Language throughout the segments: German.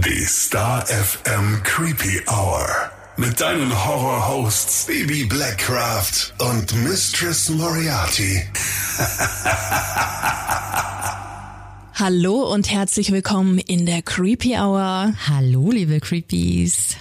Die Star FM Creepy Hour. Mit deinen Horror-Hosts Baby Blackcraft und Mistress Moriarty. Hallo und herzlich willkommen in der Creepy Hour. Hallo, liebe Creepies.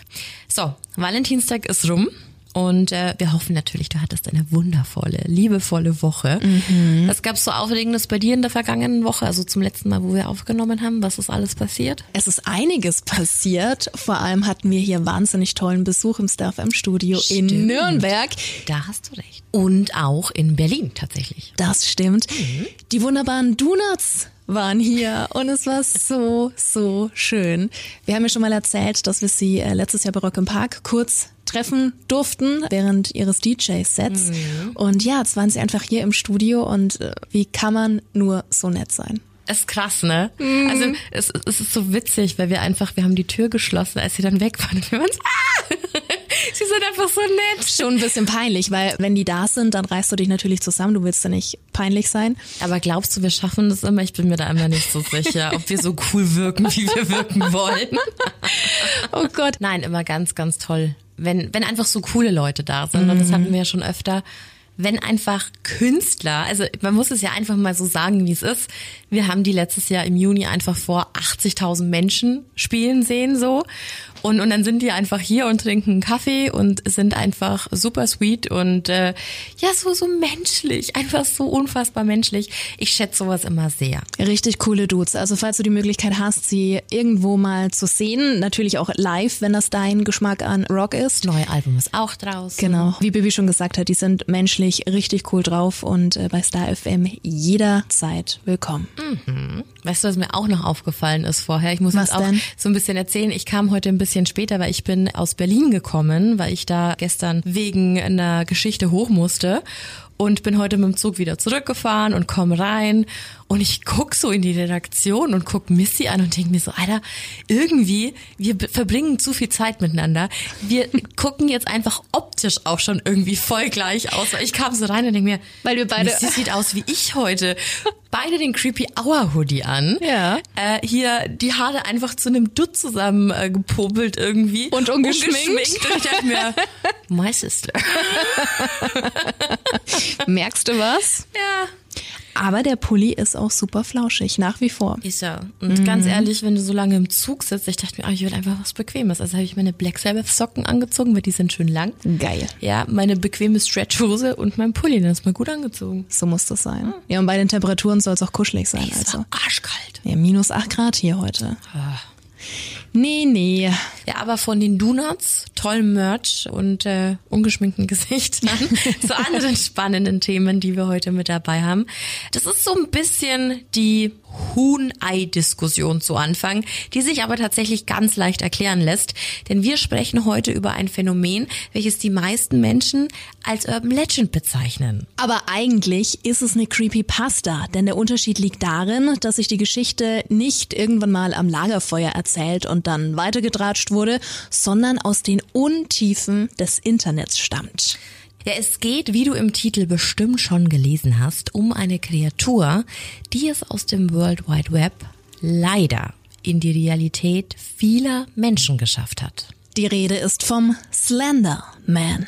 So, Valentinstag ist rum. Und äh, wir hoffen natürlich, du hattest eine wundervolle, liebevolle Woche. Mhm. Was gab's so Aufregendes bei dir in der vergangenen Woche? Also zum letzten Mal, wo wir aufgenommen haben, was ist alles passiert? Es ist einiges passiert. Vor allem hatten wir hier wahnsinnig tollen Besuch im Staff im Studio Stimmt. in Nürnberg. Da hast du recht. Und auch in Berlin tatsächlich. Das stimmt. Mhm. Die wunderbaren Donuts waren hier und es war so, so schön. Wir haben ja schon mal erzählt, dass wir sie äh, letztes Jahr bei Rock im Park kurz treffen durften während ihres DJ-Sets. Mhm. Und ja, jetzt waren sie einfach hier im Studio und äh, wie kann man nur so nett sein? ist krass, ne? Mhm. Also es, es ist so witzig, weil wir einfach, wir haben die Tür geschlossen, als sie dann weg waren und wir waren so, ah! sie sind einfach so nett. Schon ein bisschen peinlich, weil wenn die da sind, dann reißt du dich natürlich zusammen, du willst ja nicht peinlich sein. Aber glaubst du, wir schaffen das immer? Ich bin mir da immer nicht so sicher, ob wir so cool wirken, wie wir wirken wollen. oh Gott. Nein, immer ganz, ganz toll. Wenn, wenn einfach so coole Leute da sind, mhm. das hatten wir ja schon öfter wenn einfach Künstler, also man muss es ja einfach mal so sagen, wie es ist. Wir haben die letztes Jahr im Juni einfach vor 80.000 Menschen spielen sehen so und, und dann sind die einfach hier und trinken Kaffee und sind einfach super sweet und äh, ja, so, so menschlich, einfach so unfassbar menschlich. Ich schätze sowas immer sehr. Richtig coole Dudes. Also falls du die Möglichkeit hast, sie irgendwo mal zu sehen, natürlich auch live, wenn das dein Geschmack an Rock ist. Neue Album ist auch draußen. Genau. Wie Bibi schon gesagt hat, die sind menschlich richtig cool drauf und äh, bei Star FM jederzeit willkommen. Mhm. Weißt du, was mir auch noch aufgefallen ist vorher? Ich muss was jetzt auch denn? so ein bisschen erzählen. Ich kam heute ein bisschen bisschen später, weil ich bin aus Berlin gekommen, weil ich da gestern wegen einer Geschichte hoch musste und bin heute mit dem Zug wieder zurückgefahren und komme rein und ich guck so in die Redaktion und guck Missy an und denke mir so, Alter, irgendwie, wir verbringen zu viel Zeit miteinander. Wir gucken jetzt einfach optisch auch schon irgendwie voll gleich aus. Weil ich kam so rein und denke mir, weil wir beide Missy sieht aus wie ich heute. Beide den Creepy Hour Hoodie an. Ja. Äh, hier die Haare einfach zu einem Dutt zusammen äh, gepopelt irgendwie. Und ungeschminkt. ungeschminkt. Und ich dachte mir, my sister. Merkst du was? Ja. Aber der Pulli ist auch super flauschig, nach wie vor. Ist er. Und mhm. ganz ehrlich, wenn du so lange im Zug sitzt, ich dachte mir, oh, ich will einfach was Bequemes. Also habe ich meine Black Sabbath Socken angezogen, weil die sind schön lang. Geil. Ja, meine bequeme Stretchhose und mein Pulli, den ist mal gut angezogen. So muss das sein. Mhm. Ja, und bei den Temperaturen soll es auch kuschelig sein. Es also. arschkalt. Ja, minus acht Grad hier heute. Ah. Nee, nee. Ja, aber von den Donuts, tollem Merch und äh, ungeschminkten Gesichtern zu anderen spannenden Themen, die wir heute mit dabei haben. Das ist so ein bisschen die Huhn-Ei-Diskussion zu Anfang, die sich aber tatsächlich ganz leicht erklären lässt. Denn wir sprechen heute über ein Phänomen, welches die meisten Menschen als Urban Legend bezeichnen. Aber eigentlich ist es eine Creepypasta, denn der Unterschied liegt darin, dass sich die Geschichte nicht irgendwann mal am Lagerfeuer erzählt und dann weitergetratscht wurde, sondern aus den Untiefen des Internets stammt. Ja, es geht, wie du im Titel bestimmt schon gelesen hast, um eine Kreatur, die es aus dem World Wide Web leider in die Realität vieler Menschen geschafft hat. Die Rede ist vom Slender Man.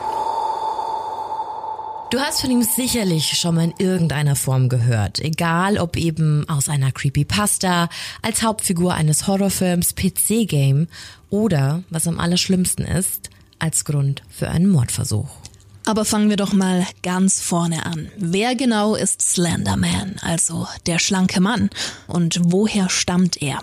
Du hast von ihm sicherlich schon mal in irgendeiner Form gehört, egal ob eben aus einer Creepypasta, als Hauptfigur eines Horrorfilms, PC-Game oder, was am allerschlimmsten ist, als Grund für einen Mordversuch. Aber fangen wir doch mal ganz vorne an. Wer genau ist Slenderman, also der schlanke Mann? Und woher stammt er?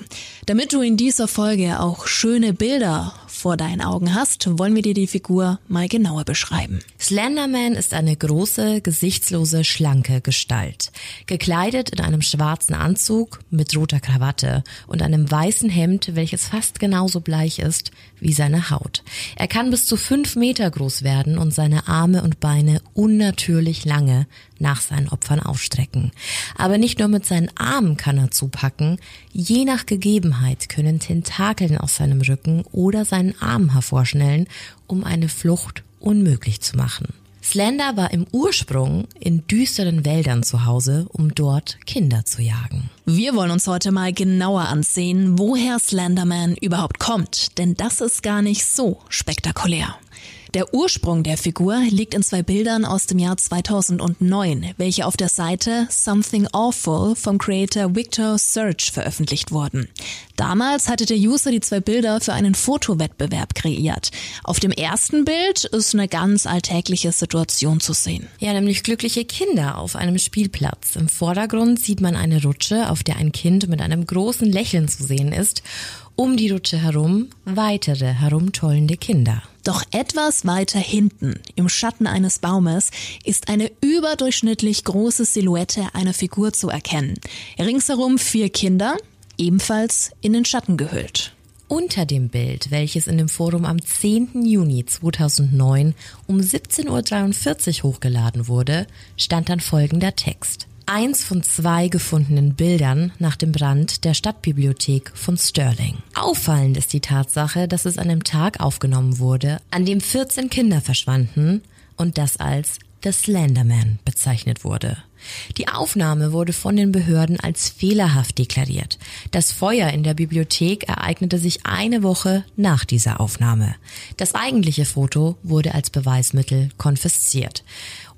Damit du in dieser Folge auch schöne Bilder vor deinen Augen hast, wollen wir dir die Figur mal genauer beschreiben. Slenderman ist eine große, gesichtslose, schlanke Gestalt. Gekleidet in einem schwarzen Anzug mit roter Krawatte und einem weißen Hemd, welches fast genauso bleich ist wie seine Haut. Er kann bis zu fünf Meter groß werden und seine Arme und Beine unnatürlich lange nach seinen Opfern ausstrecken. Aber nicht nur mit seinen Armen kann er zupacken, je nach Gegebenheit können Tentakeln aus seinem Rücken oder seinen Armen hervorschnellen, um eine Flucht unmöglich zu machen. Slender war im Ursprung in düsteren Wäldern zu Hause, um dort Kinder zu jagen. Wir wollen uns heute mal genauer ansehen, woher Slenderman überhaupt kommt, denn das ist gar nicht so spektakulär. Der Ursprung der Figur liegt in zwei Bildern aus dem Jahr 2009, welche auf der Seite Something Awful vom Creator Victor Search veröffentlicht wurden. Damals hatte der User die zwei Bilder für einen Fotowettbewerb kreiert. Auf dem ersten Bild ist eine ganz alltägliche Situation zu sehen. Ja, nämlich glückliche Kinder auf einem Spielplatz. Im Vordergrund sieht man eine Rutsche, auf der ein Kind mit einem großen Lächeln zu sehen ist um die Rutsche herum weitere herumtollende Kinder. Doch etwas weiter hinten, im Schatten eines Baumes, ist eine überdurchschnittlich große Silhouette einer Figur zu erkennen. Ringsherum vier Kinder, ebenfalls in den Schatten gehüllt. Unter dem Bild, welches in dem Forum am 10. Juni 2009 um 17.43 Uhr hochgeladen wurde, stand dann folgender Text eins von zwei gefundenen Bildern nach dem Brand der Stadtbibliothek von Stirling. Auffallend ist die Tatsache, dass es an einem Tag aufgenommen wurde, an dem 14 Kinder verschwanden und das als The Slenderman bezeichnet wurde. Die Aufnahme wurde von den Behörden als fehlerhaft deklariert. Das Feuer in der Bibliothek ereignete sich eine Woche nach dieser Aufnahme. Das eigentliche Foto wurde als Beweismittel konfisziert.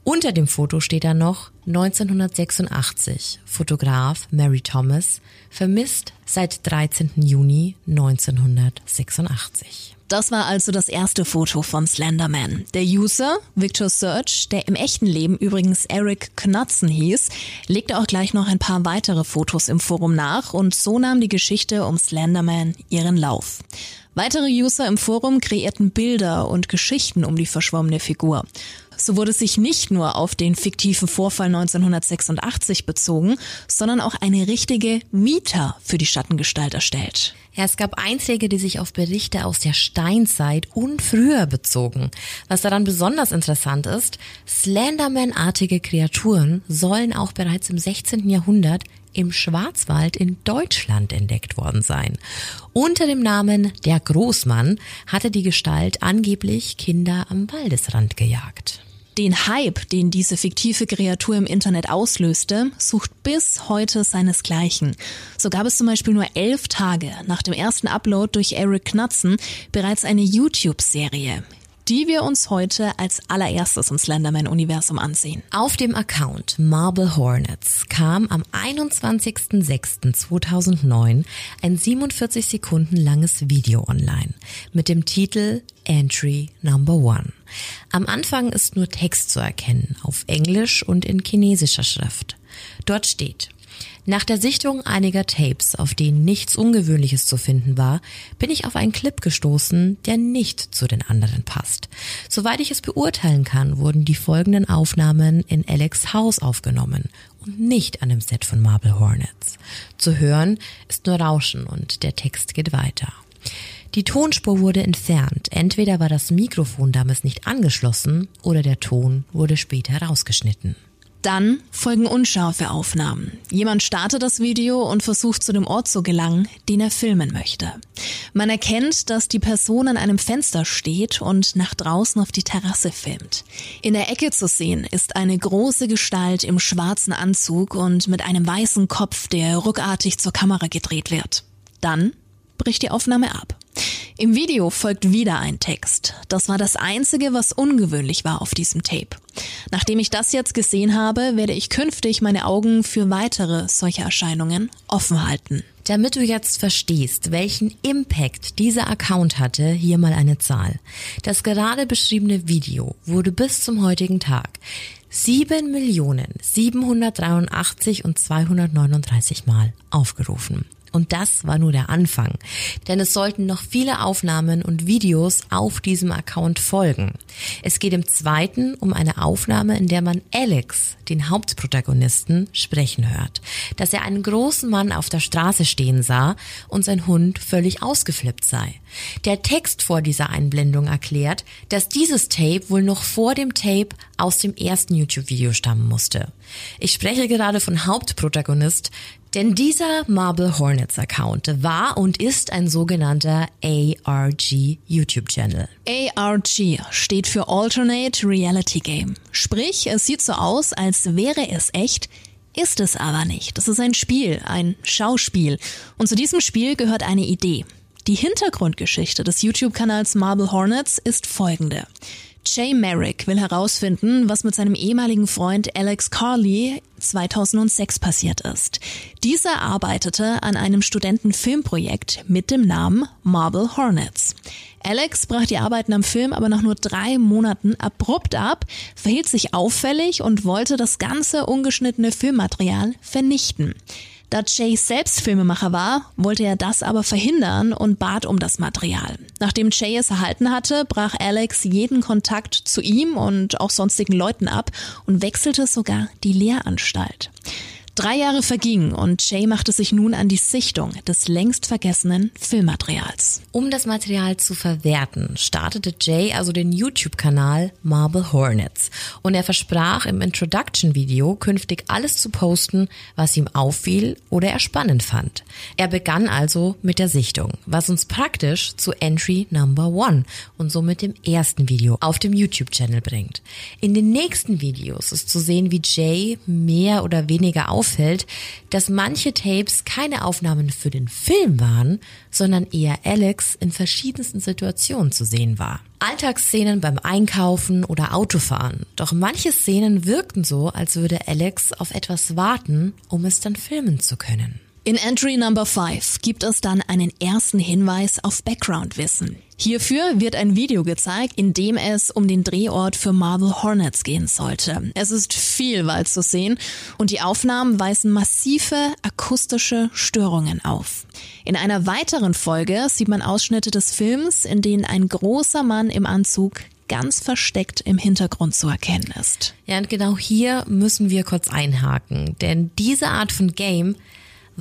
Unter dem Foto steht dann noch 1986. Fotograf Mary Thomas vermisst seit 13. Juni 1986. Das war also das erste Foto von Slenderman. Der User, Victor Search, der im echten Leben übrigens Eric Knutzen hieß, legte auch gleich noch ein paar weitere Fotos im Forum nach und so nahm die Geschichte um Slenderman ihren Lauf. Weitere User im Forum kreierten Bilder und Geschichten um die verschwommene Figur. So wurde sich nicht nur auf den fiktiven Vorfall 1986 bezogen, sondern auch eine richtige Mieter für die Schattengestalt erstellt. Ja, es gab Einträge, die sich auf Berichte aus der Steinzeit und früher bezogen. Was daran besonders interessant ist, Slenderman-artige Kreaturen sollen auch bereits im 16. Jahrhundert im Schwarzwald in Deutschland entdeckt worden sein. Unter dem Namen der Großmann hatte die Gestalt angeblich Kinder am Waldesrand gejagt. Den Hype, den diese fiktive Kreatur im Internet auslöste, sucht bis heute seinesgleichen. So gab es zum Beispiel nur elf Tage nach dem ersten Upload durch Eric Knutzen bereits eine YouTube-Serie die wir uns heute als allererstes im Slenderman-Universum ansehen. Auf dem Account Marble Hornets kam am 21.06.2009 ein 47 Sekunden langes Video online mit dem Titel Entry Number One. Am Anfang ist nur Text zu erkennen, auf Englisch und in chinesischer Schrift. Dort steht nach der Sichtung einiger Tapes, auf denen nichts Ungewöhnliches zu finden war, bin ich auf einen Clip gestoßen, der nicht zu den anderen passt. Soweit ich es beurteilen kann, wurden die folgenden Aufnahmen in Alex Haus aufgenommen und nicht an dem Set von Marble Hornets. Zu hören ist nur Rauschen und der Text geht weiter. Die Tonspur wurde entfernt. Entweder war das Mikrofon damals nicht angeschlossen oder der Ton wurde später rausgeschnitten. Dann folgen unscharfe Aufnahmen. Jemand startet das Video und versucht zu dem Ort zu gelangen, den er filmen möchte. Man erkennt, dass die Person an einem Fenster steht und nach draußen auf die Terrasse filmt. In der Ecke zu sehen ist eine große Gestalt im schwarzen Anzug und mit einem weißen Kopf, der ruckartig zur Kamera gedreht wird. Dann bricht die Aufnahme ab. Im Video folgt wieder ein Text. Das war das Einzige, was ungewöhnlich war auf diesem Tape. Nachdem ich das jetzt gesehen habe, werde ich künftig meine Augen für weitere solche Erscheinungen offen halten. Damit du jetzt verstehst, welchen Impact dieser Account hatte, hier mal eine Zahl. Das gerade beschriebene Video wurde bis zum heutigen Tag 7.783 und 239 Mal aufgerufen. Und das war nur der Anfang. Denn es sollten noch viele Aufnahmen und Videos auf diesem Account folgen. Es geht im zweiten um eine Aufnahme, in der man Alex, den Hauptprotagonisten, sprechen hört. Dass er einen großen Mann auf der Straße stehen sah und sein Hund völlig ausgeflippt sei. Der Text vor dieser Einblendung erklärt, dass dieses Tape wohl noch vor dem Tape aus dem ersten YouTube-Video stammen musste. Ich spreche gerade von Hauptprotagonist, denn dieser Marble Hornets Account war und ist ein sogenannter ARG YouTube-Channel. ARG steht für Alternate Reality Game. Sprich, es sieht so aus, als wäre es echt, ist es aber nicht. Das ist ein Spiel, ein Schauspiel. Und zu diesem Spiel gehört eine Idee. Die Hintergrundgeschichte des YouTube-Kanals Marble Hornets ist folgende. Jay Merrick will herausfinden, was mit seinem ehemaligen Freund Alex Carley 2006 passiert ist. Dieser arbeitete an einem Studentenfilmprojekt mit dem Namen Marble Hornets. Alex brach die Arbeiten am Film aber nach nur drei Monaten abrupt ab, verhielt sich auffällig und wollte das ganze ungeschnittene Filmmaterial vernichten. Da Jay selbst Filmemacher war, wollte er das aber verhindern und bat um das Material. Nachdem Jay es erhalten hatte, brach Alex jeden Kontakt zu ihm und auch sonstigen Leuten ab und wechselte sogar die Lehranstalt. Drei Jahre vergingen und Jay machte sich nun an die Sichtung des längst vergessenen Filmmaterials. Um das Material zu verwerten, startete Jay also den YouTube-Kanal Marble Hornets und er versprach im Introduction-Video künftig alles zu posten, was ihm auffiel oder er spannend fand. Er begann also mit der Sichtung, was uns praktisch zu Entry Number One und somit dem ersten Video auf dem YouTube-Channel bringt. In den nächsten Videos ist zu sehen, wie Jay mehr oder weniger auffällt, dass manche Tapes keine Aufnahmen für den Film waren, sondern eher Alex in verschiedensten Situationen zu sehen war. Alltagsszenen beim Einkaufen oder Autofahren. Doch manche Szenen wirkten so, als würde Alex auf etwas warten, um es dann filmen zu können. In Entry Number 5 gibt es dann einen ersten Hinweis auf Background-Wissen. Hierfür wird ein Video gezeigt, in dem es um den Drehort für Marble Hornets gehen sollte. Es ist viel Wald zu sehen und die Aufnahmen weisen massive akustische Störungen auf. In einer weiteren Folge sieht man Ausschnitte des Films, in denen ein großer Mann im Anzug ganz versteckt im Hintergrund zu erkennen ist. Ja, und genau hier müssen wir kurz einhaken, denn diese Art von Game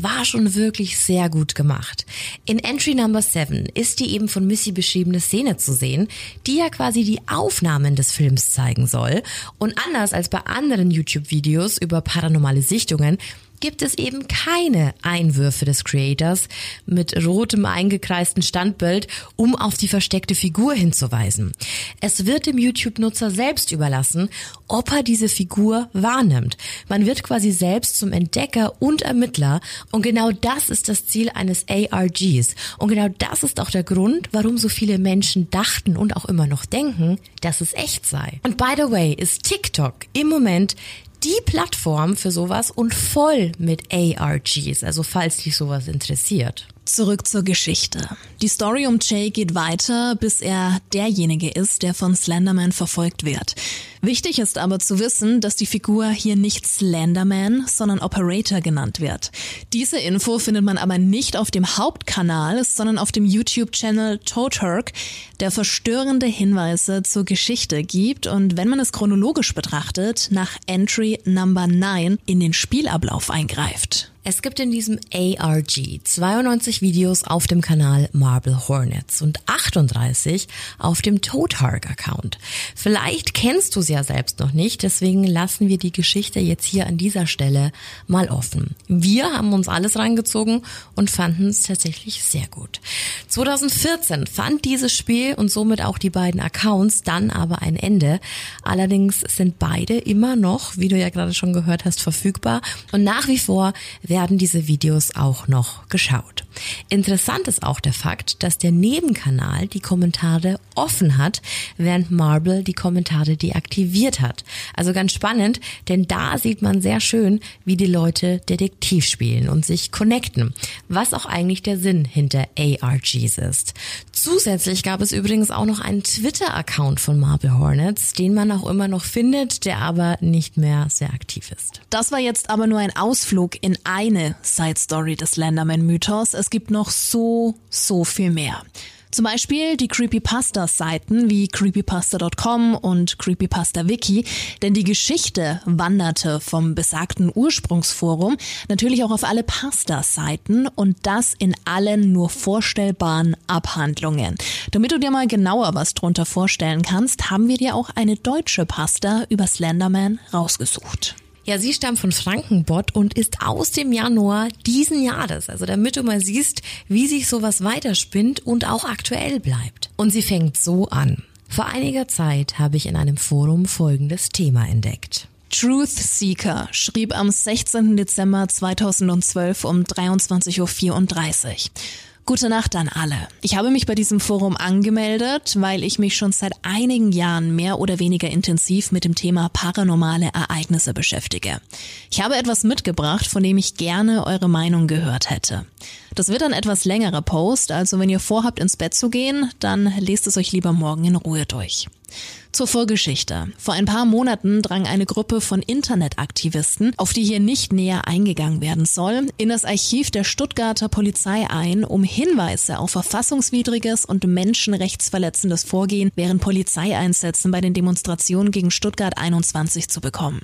war schon wirklich sehr gut gemacht. In Entry Number 7 ist die eben von Missy beschriebene Szene zu sehen, die ja quasi die Aufnahmen des Films zeigen soll. Und anders als bei anderen YouTube-Videos über paranormale Sichtungen gibt es eben keine Einwürfe des Creators mit rotem eingekreisten Standbild, um auf die versteckte Figur hinzuweisen. Es wird dem YouTube-Nutzer selbst überlassen, ob er diese Figur wahrnimmt. Man wird quasi selbst zum Entdecker und Ermittler und genau das ist das Ziel eines ARGs. Und genau das ist auch der Grund, warum so viele Menschen dachten und auch immer noch denken, dass es echt sei. Und by the way ist TikTok im Moment die Plattform für sowas und voll mit ARGs, also falls dich sowas interessiert. Zurück zur Geschichte. Die Story um Jay geht weiter, bis er derjenige ist, der von Slenderman verfolgt wird. Wichtig ist aber zu wissen, dass die Figur hier nicht Slenderman, sondern Operator genannt wird. Diese Info findet man aber nicht auf dem Hauptkanal, sondern auf dem YouTube-Channel Toturk, der verstörende Hinweise zur Geschichte gibt und wenn man es chronologisch betrachtet, nach Entry Number 9 in den Spielablauf eingreift. Es gibt in diesem ARG 92 Videos auf dem Kanal Marble Hornets und 38 auf dem Toadhark Account. Vielleicht kennst du sie ja selbst noch nicht, deswegen lassen wir die Geschichte jetzt hier an dieser Stelle mal offen. Wir haben uns alles reingezogen und fanden es tatsächlich sehr gut. 2014 fand dieses Spiel und somit auch die beiden Accounts dann aber ein Ende. Allerdings sind beide immer noch, wie du ja gerade schon gehört hast, verfügbar und nach wie vor werden diese Videos auch noch geschaut. Interessant ist auch der Fakt, dass der Nebenkanal die Kommentare offen hat, während Marble die Kommentare deaktiviert hat. Also ganz spannend, denn da sieht man sehr schön, wie die Leute Detektiv spielen und sich connecten, was auch eigentlich der Sinn hinter ARGs ist. Zusätzlich gab es übrigens auch noch einen Twitter-Account von Marble Hornets, den man auch immer noch findet, der aber nicht mehr sehr aktiv ist. Das war jetzt aber nur ein Ausflug in eine Side Story des Landerman-Mythos. Es gibt noch so, so viel mehr. Zum Beispiel die Creepypasta-Seiten wie creepypasta.com und Creepypasta-Wiki, denn die Geschichte wanderte vom besagten Ursprungsforum natürlich auch auf alle Pasta-Seiten und das in allen nur vorstellbaren Abhandlungen. Damit du dir mal genauer was drunter vorstellen kannst, haben wir dir auch eine deutsche Pasta über Slenderman rausgesucht. Ja, sie stammt von Frankenbott und ist aus dem Januar diesen Jahres. Also damit du mal siehst, wie sich sowas weiterspinnt und auch aktuell bleibt. Und sie fängt so an. Vor einiger Zeit habe ich in einem Forum folgendes Thema entdeckt. Truth Seeker schrieb am 16. Dezember 2012 um 23.34 Uhr. Gute Nacht an alle. Ich habe mich bei diesem Forum angemeldet, weil ich mich schon seit einigen Jahren mehr oder weniger intensiv mit dem Thema paranormale Ereignisse beschäftige. Ich habe etwas mitgebracht, von dem ich gerne eure Meinung gehört hätte. Das wird ein etwas längerer Post, also wenn ihr vorhabt ins Bett zu gehen, dann lest es euch lieber morgen in Ruhe durch. Zur Vorgeschichte. Vor ein paar Monaten drang eine Gruppe von Internetaktivisten, auf die hier nicht näher eingegangen werden soll, in das Archiv der Stuttgarter Polizei ein, um Hinweise auf verfassungswidriges und menschenrechtsverletzendes Vorgehen während Polizeieinsätzen bei den Demonstrationen gegen Stuttgart 21 zu bekommen.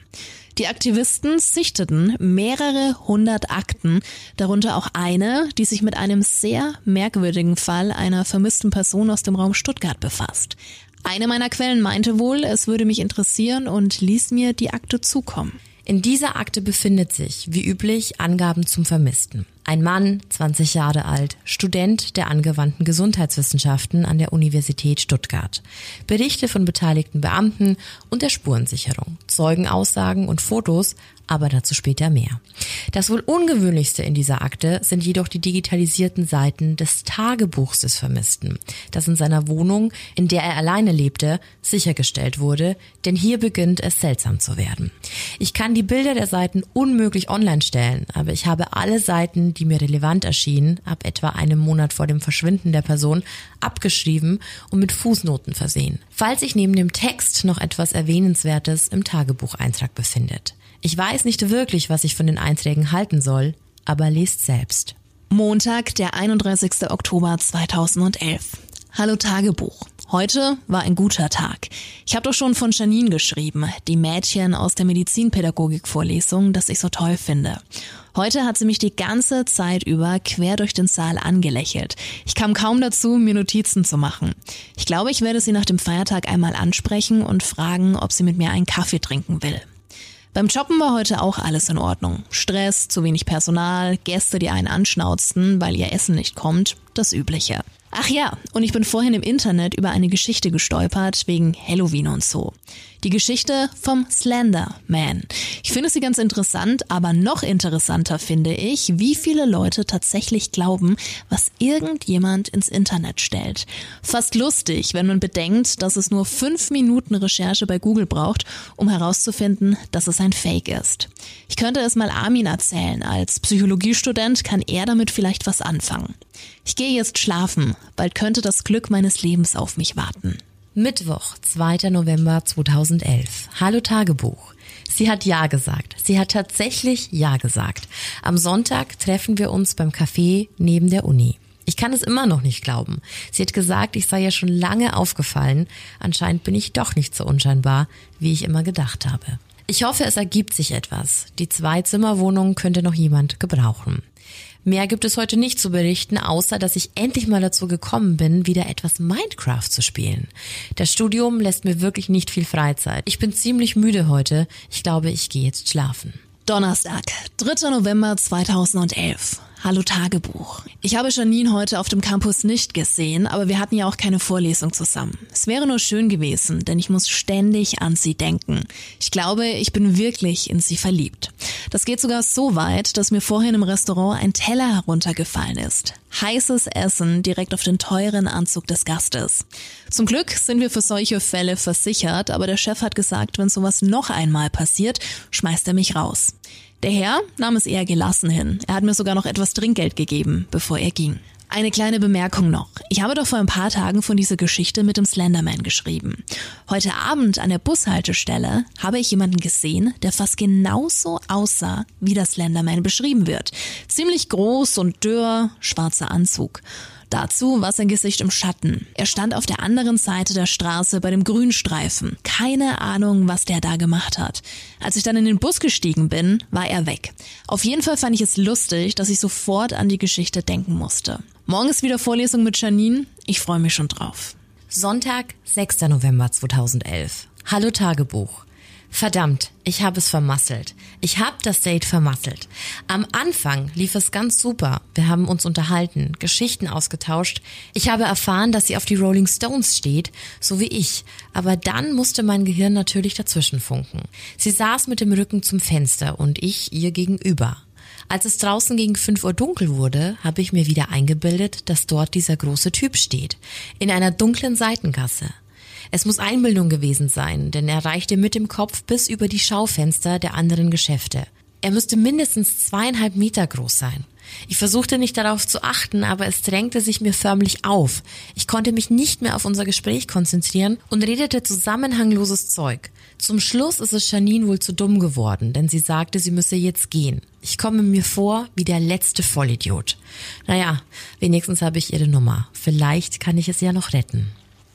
Die Aktivisten sichteten mehrere hundert Akten, darunter auch eine, die sich mit einem sehr merkwürdigen Fall einer vermissten Person aus dem Raum Stuttgart befasst. Eine meiner Quellen meinte wohl, es würde mich interessieren und ließ mir die Akte zukommen. In dieser Akte befindet sich, wie üblich, Angaben zum Vermissten. Ein Mann, 20 Jahre alt, Student der angewandten Gesundheitswissenschaften an der Universität Stuttgart. Berichte von beteiligten Beamten und der Spurensicherung, Zeugenaussagen und Fotos aber dazu später mehr. Das wohl ungewöhnlichste in dieser Akte sind jedoch die digitalisierten Seiten des Tagebuchs des Vermissten, das in seiner Wohnung, in der er alleine lebte, sichergestellt wurde, denn hier beginnt es seltsam zu werden. Ich kann die Bilder der Seiten unmöglich online stellen, aber ich habe alle Seiten, die mir relevant erschienen, ab etwa einem Monat vor dem Verschwinden der Person, abgeschrieben und mit Fußnoten versehen, falls sich neben dem Text noch etwas Erwähnenswertes im Tagebucheintrag befindet. Ich weiß nicht wirklich, was ich von den Einträgen halten soll, aber lest selbst. Montag, der 31. Oktober 2011. Hallo Tagebuch. Heute war ein guter Tag. Ich habe doch schon von Janine geschrieben, die Mädchen aus der Medizinpädagogik-Vorlesung, das ich so toll finde. Heute hat sie mich die ganze Zeit über quer durch den Saal angelächelt. Ich kam kaum dazu, mir Notizen zu machen. Ich glaube, ich werde sie nach dem Feiertag einmal ansprechen und fragen, ob sie mit mir einen Kaffee trinken will. Beim Shoppen war heute auch alles in Ordnung. Stress, zu wenig Personal, Gäste, die einen anschnauzten, weil ihr Essen nicht kommt, das Übliche. Ach ja, und ich bin vorhin im Internet über eine Geschichte gestolpert wegen Halloween und so. Die Geschichte vom Slender Man. Ich finde sie ganz interessant, aber noch interessanter finde ich, wie viele Leute tatsächlich glauben, was irgendjemand ins Internet stellt. Fast lustig, wenn man bedenkt, dass es nur fünf Minuten Recherche bei Google braucht, um herauszufinden, dass es ein Fake ist. Ich könnte es mal Armin erzählen. Als Psychologiestudent kann er damit vielleicht was anfangen. Ich gehe jetzt schlafen, bald könnte das Glück meines Lebens auf mich warten. Mittwoch, 2. November 2011. Hallo Tagebuch. Sie hat Ja gesagt. Sie hat tatsächlich Ja gesagt. Am Sonntag treffen wir uns beim Café neben der Uni. Ich kann es immer noch nicht glauben. Sie hat gesagt, ich sei ja schon lange aufgefallen. Anscheinend bin ich doch nicht so unscheinbar, wie ich immer gedacht habe. Ich hoffe, es ergibt sich etwas. Die Zwei-Zimmer-Wohnung könnte noch jemand gebrauchen. Mehr gibt es heute nicht zu berichten, außer dass ich endlich mal dazu gekommen bin, wieder etwas Minecraft zu spielen. Das Studium lässt mir wirklich nicht viel Freizeit. Ich bin ziemlich müde heute. Ich glaube, ich gehe jetzt schlafen. Donnerstag, 3. November 2011. Hallo Tagebuch. Ich habe Janine heute auf dem Campus nicht gesehen, aber wir hatten ja auch keine Vorlesung zusammen. Es wäre nur schön gewesen, denn ich muss ständig an sie denken. Ich glaube, ich bin wirklich in sie verliebt. Das geht sogar so weit, dass mir vorhin im Restaurant ein Teller heruntergefallen ist. Heißes Essen direkt auf den teuren Anzug des Gastes. Zum Glück sind wir für solche Fälle versichert, aber der Chef hat gesagt, wenn sowas noch einmal passiert, schmeißt er mich raus. Der Herr nahm es eher gelassen hin. Er hat mir sogar noch etwas Trinkgeld gegeben, bevor er ging. Eine kleine Bemerkung noch. Ich habe doch vor ein paar Tagen von dieser Geschichte mit dem Slenderman geschrieben. Heute Abend an der Bushaltestelle habe ich jemanden gesehen, der fast genauso aussah, wie der Slenderman beschrieben wird. Ziemlich groß und dürr, schwarzer Anzug. Dazu war sein Gesicht im Schatten. Er stand auf der anderen Seite der Straße bei dem Grünstreifen. Keine Ahnung, was der da gemacht hat. Als ich dann in den Bus gestiegen bin, war er weg. Auf jeden Fall fand ich es lustig, dass ich sofort an die Geschichte denken musste. Morgen ist wieder Vorlesung mit Janine. Ich freue mich schon drauf. Sonntag, 6. November 2011. Hallo Tagebuch. Verdammt, ich habe es vermasselt. Ich habe das Date vermasselt. Am Anfang lief es ganz super. Wir haben uns unterhalten, Geschichten ausgetauscht. Ich habe erfahren, dass sie auf die Rolling Stones steht, so wie ich. Aber dann musste mein Gehirn natürlich dazwischen funken. Sie saß mit dem Rücken zum Fenster und ich ihr gegenüber. Als es draußen gegen 5 Uhr dunkel wurde, habe ich mir wieder eingebildet, dass dort dieser große Typ steht. In einer dunklen Seitengasse. Es muss Einbildung gewesen sein, denn er reichte mit dem Kopf bis über die Schaufenster der anderen Geschäfte. Er müsste mindestens zweieinhalb Meter groß sein. Ich versuchte nicht darauf zu achten, aber es drängte sich mir förmlich auf. Ich konnte mich nicht mehr auf unser Gespräch konzentrieren und redete zusammenhangloses Zeug. Zum Schluss ist es Janine wohl zu dumm geworden, denn sie sagte, sie müsse jetzt gehen. Ich komme mir vor wie der letzte Vollidiot. Naja, wenigstens habe ich ihre Nummer. Vielleicht kann ich es ja noch retten.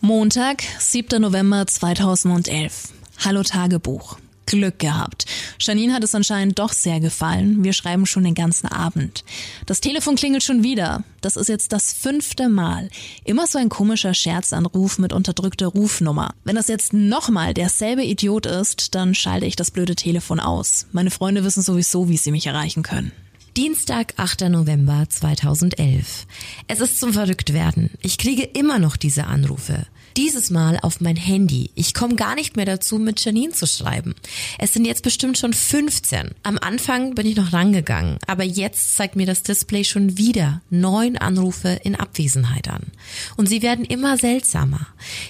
Montag, 7. November 2011. Hallo Tagebuch. Glück gehabt. Janine hat es anscheinend doch sehr gefallen. Wir schreiben schon den ganzen Abend. Das Telefon klingelt schon wieder. Das ist jetzt das fünfte Mal. Immer so ein komischer Scherzanruf mit unterdrückter Rufnummer. Wenn das jetzt nochmal derselbe Idiot ist, dann schalte ich das blöde Telefon aus. Meine Freunde wissen sowieso, wie sie mich erreichen können. Dienstag, 8. November 2011. Es ist zum Verrücktwerden. Ich kriege immer noch diese Anrufe. Dieses Mal auf mein Handy. Ich komme gar nicht mehr dazu, mit Janine zu schreiben. Es sind jetzt bestimmt schon 15. Am Anfang bin ich noch rangegangen, aber jetzt zeigt mir das Display schon wieder neun Anrufe in Abwesenheit an. Und sie werden immer seltsamer.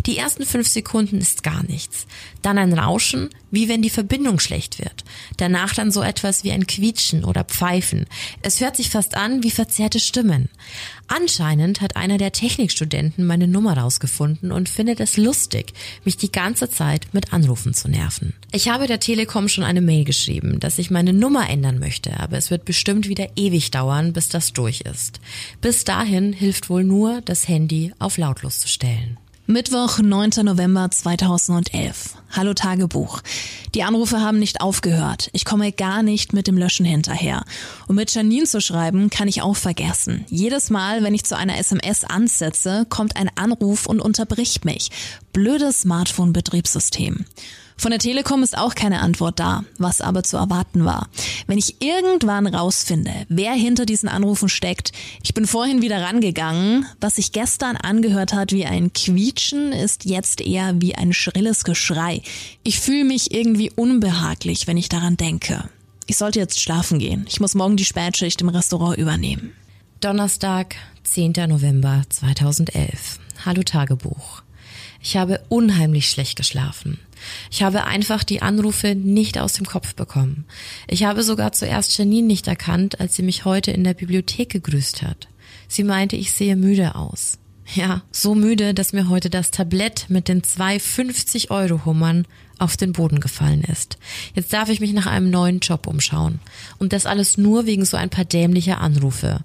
Die ersten fünf Sekunden ist gar nichts. Dann ein Rauschen, wie wenn die Verbindung schlecht wird. Danach dann so etwas wie ein Quietschen oder Pfeifen. Es hört sich fast an wie verzerrte Stimmen. Anscheinend hat einer der Technikstudenten meine Nummer rausgefunden und findet es lustig, mich die ganze Zeit mit Anrufen zu nerven. Ich habe der Telekom schon eine Mail geschrieben, dass ich meine Nummer ändern möchte, aber es wird bestimmt wieder ewig dauern, bis das durch ist. Bis dahin hilft wohl nur, das Handy auf lautlos zu stellen. Mittwoch, 9. November 2011. Hallo Tagebuch. Die Anrufe haben nicht aufgehört. Ich komme gar nicht mit dem Löschen hinterher. Und mit Janine zu schreiben, kann ich auch vergessen. Jedes Mal, wenn ich zu einer SMS ansetze, kommt ein Anruf und unterbricht mich. Blödes Smartphone-Betriebssystem. Von der Telekom ist auch keine Antwort da, was aber zu erwarten war. Wenn ich irgendwann rausfinde, wer hinter diesen Anrufen steckt, ich bin vorhin wieder rangegangen, was sich gestern angehört hat wie ein Quietschen, ist jetzt eher wie ein schrilles Geschrei. Ich fühle mich irgendwie unbehaglich, wenn ich daran denke. Ich sollte jetzt schlafen gehen. Ich muss morgen die Spätschicht im Restaurant übernehmen. Donnerstag, 10. November 2011. Hallo Tagebuch. Ich habe unheimlich schlecht geschlafen. Ich habe einfach die Anrufe nicht aus dem Kopf bekommen. Ich habe sogar zuerst Janine nicht erkannt, als sie mich heute in der Bibliothek gegrüßt hat. Sie meinte, ich sehe müde aus. Ja, so müde, dass mir heute das Tablett mit den zwei 50-Euro-Hummern auf den Boden gefallen ist. Jetzt darf ich mich nach einem neuen Job umschauen. Und das alles nur wegen so ein paar dämlicher Anrufe.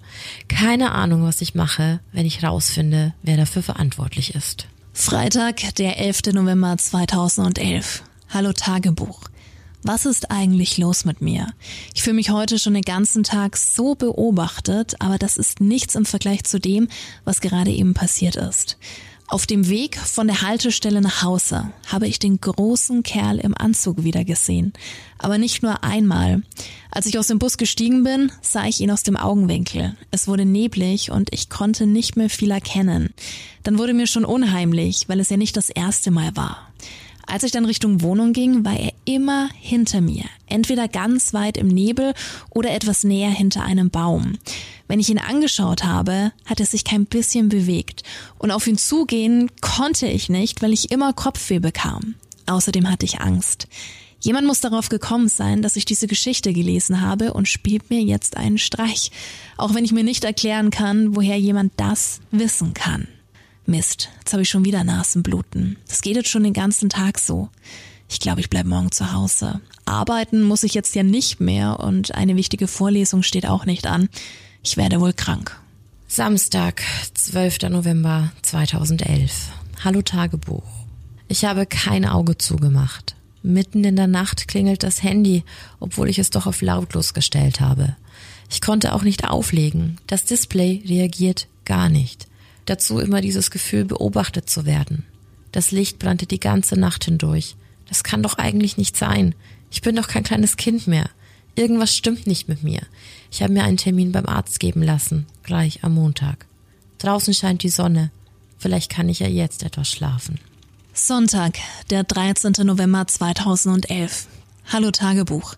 Keine Ahnung, was ich mache, wenn ich rausfinde, wer dafür verantwortlich ist. Freitag, der 11. November 2011. Hallo Tagebuch. Was ist eigentlich los mit mir? Ich fühle mich heute schon den ganzen Tag so beobachtet, aber das ist nichts im Vergleich zu dem, was gerade eben passiert ist. Auf dem Weg von der Haltestelle nach Hause habe ich den großen Kerl im Anzug wieder gesehen. Aber nicht nur einmal. Als ich aus dem Bus gestiegen bin, sah ich ihn aus dem Augenwinkel. Es wurde neblig und ich konnte nicht mehr viel erkennen. Dann wurde mir schon unheimlich, weil es ja nicht das erste Mal war. Als ich dann Richtung Wohnung ging, war er immer hinter mir. Entweder ganz weit im Nebel oder etwas näher hinter einem Baum. Wenn ich ihn angeschaut habe, hat er sich kein bisschen bewegt. Und auf ihn zugehen konnte ich nicht, weil ich immer Kopfweh bekam. Außerdem hatte ich Angst. Jemand muss darauf gekommen sein, dass ich diese Geschichte gelesen habe und spielt mir jetzt einen Streich. Auch wenn ich mir nicht erklären kann, woher jemand das wissen kann. Mist, jetzt habe ich schon wieder Nasenbluten. Das geht jetzt schon den ganzen Tag so. Ich glaube, ich bleibe morgen zu Hause. Arbeiten muss ich jetzt ja nicht mehr und eine wichtige Vorlesung steht auch nicht an. Ich werde wohl krank. Samstag, 12. November 2011. Hallo Tagebuch. Ich habe kein Auge zugemacht. Mitten in der Nacht klingelt das Handy, obwohl ich es doch auf lautlos gestellt habe. Ich konnte auch nicht auflegen. Das Display reagiert gar nicht. Dazu immer dieses Gefühl, beobachtet zu werden. Das Licht brannte die ganze Nacht hindurch. Das kann doch eigentlich nicht sein. Ich bin doch kein kleines Kind mehr. Irgendwas stimmt nicht mit mir. Ich habe mir einen Termin beim Arzt geben lassen, gleich am Montag. Draußen scheint die Sonne. Vielleicht kann ich ja jetzt etwas schlafen. Sonntag, der 13. November 2011. Hallo Tagebuch.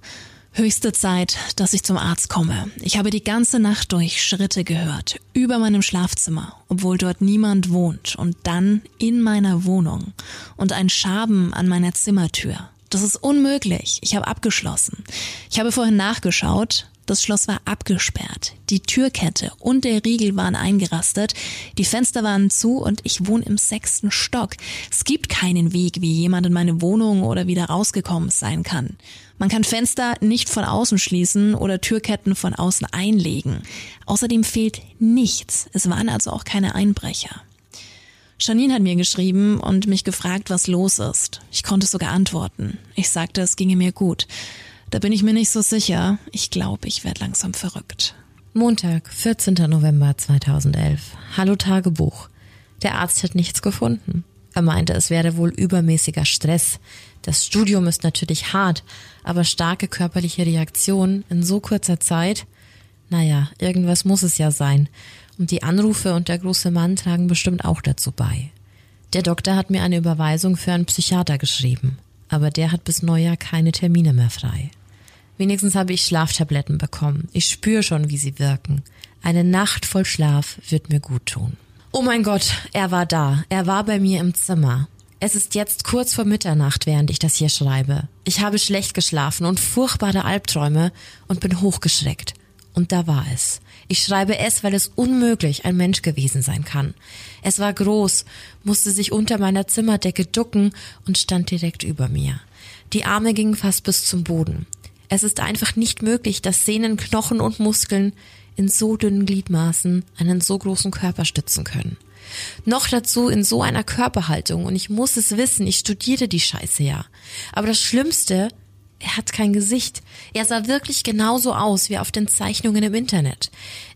Höchste Zeit, dass ich zum Arzt komme. Ich habe die ganze Nacht durch Schritte gehört, über meinem Schlafzimmer, obwohl dort niemand wohnt, und dann in meiner Wohnung und ein Schaben an meiner Zimmertür. Das ist unmöglich. Ich habe abgeschlossen. Ich habe vorhin nachgeschaut. Das Schloss war abgesperrt. Die Türkette und der Riegel waren eingerastet. Die Fenster waren zu und ich wohne im sechsten Stock. Es gibt keinen Weg, wie jemand in meine Wohnung oder wieder rausgekommen sein kann. Man kann Fenster nicht von außen schließen oder Türketten von außen einlegen. Außerdem fehlt nichts. Es waren also auch keine Einbrecher. Janine hat mir geschrieben und mich gefragt, was los ist. Ich konnte sogar antworten. Ich sagte, es ginge mir gut. Da bin ich mir nicht so sicher. Ich glaube, ich werde langsam verrückt. Montag, 14. November 2011. Hallo Tagebuch. Der Arzt hat nichts gefunden. Er meinte, es werde wohl übermäßiger Stress. Das Studium ist natürlich hart, aber starke körperliche Reaktionen in so kurzer Zeit? Naja, irgendwas muss es ja sein. Und die Anrufe und der große Mann tragen bestimmt auch dazu bei. Der Doktor hat mir eine Überweisung für einen Psychiater geschrieben, aber der hat bis Neujahr keine Termine mehr frei. Wenigstens habe ich Schlaftabletten bekommen. Ich spüre schon, wie sie wirken. Eine Nacht voll Schlaf wird mir gut tun. Oh mein Gott, er war da. Er war bei mir im Zimmer. Es ist jetzt kurz vor Mitternacht, während ich das hier schreibe. Ich habe schlecht geschlafen und furchtbare Albträume und bin hochgeschreckt. Und da war es. Ich schreibe es, weil es unmöglich ein Mensch gewesen sein kann. Es war groß, musste sich unter meiner Zimmerdecke ducken und stand direkt über mir. Die Arme gingen fast bis zum Boden. Es ist einfach nicht möglich, dass Sehnen, Knochen und Muskeln in so dünnen Gliedmaßen einen so großen Körper stützen können. Noch dazu in so einer Körperhaltung und ich muss es wissen, ich studierte die Scheiße ja. Aber das Schlimmste, er hat kein Gesicht. Er sah wirklich genauso aus wie auf den Zeichnungen im Internet.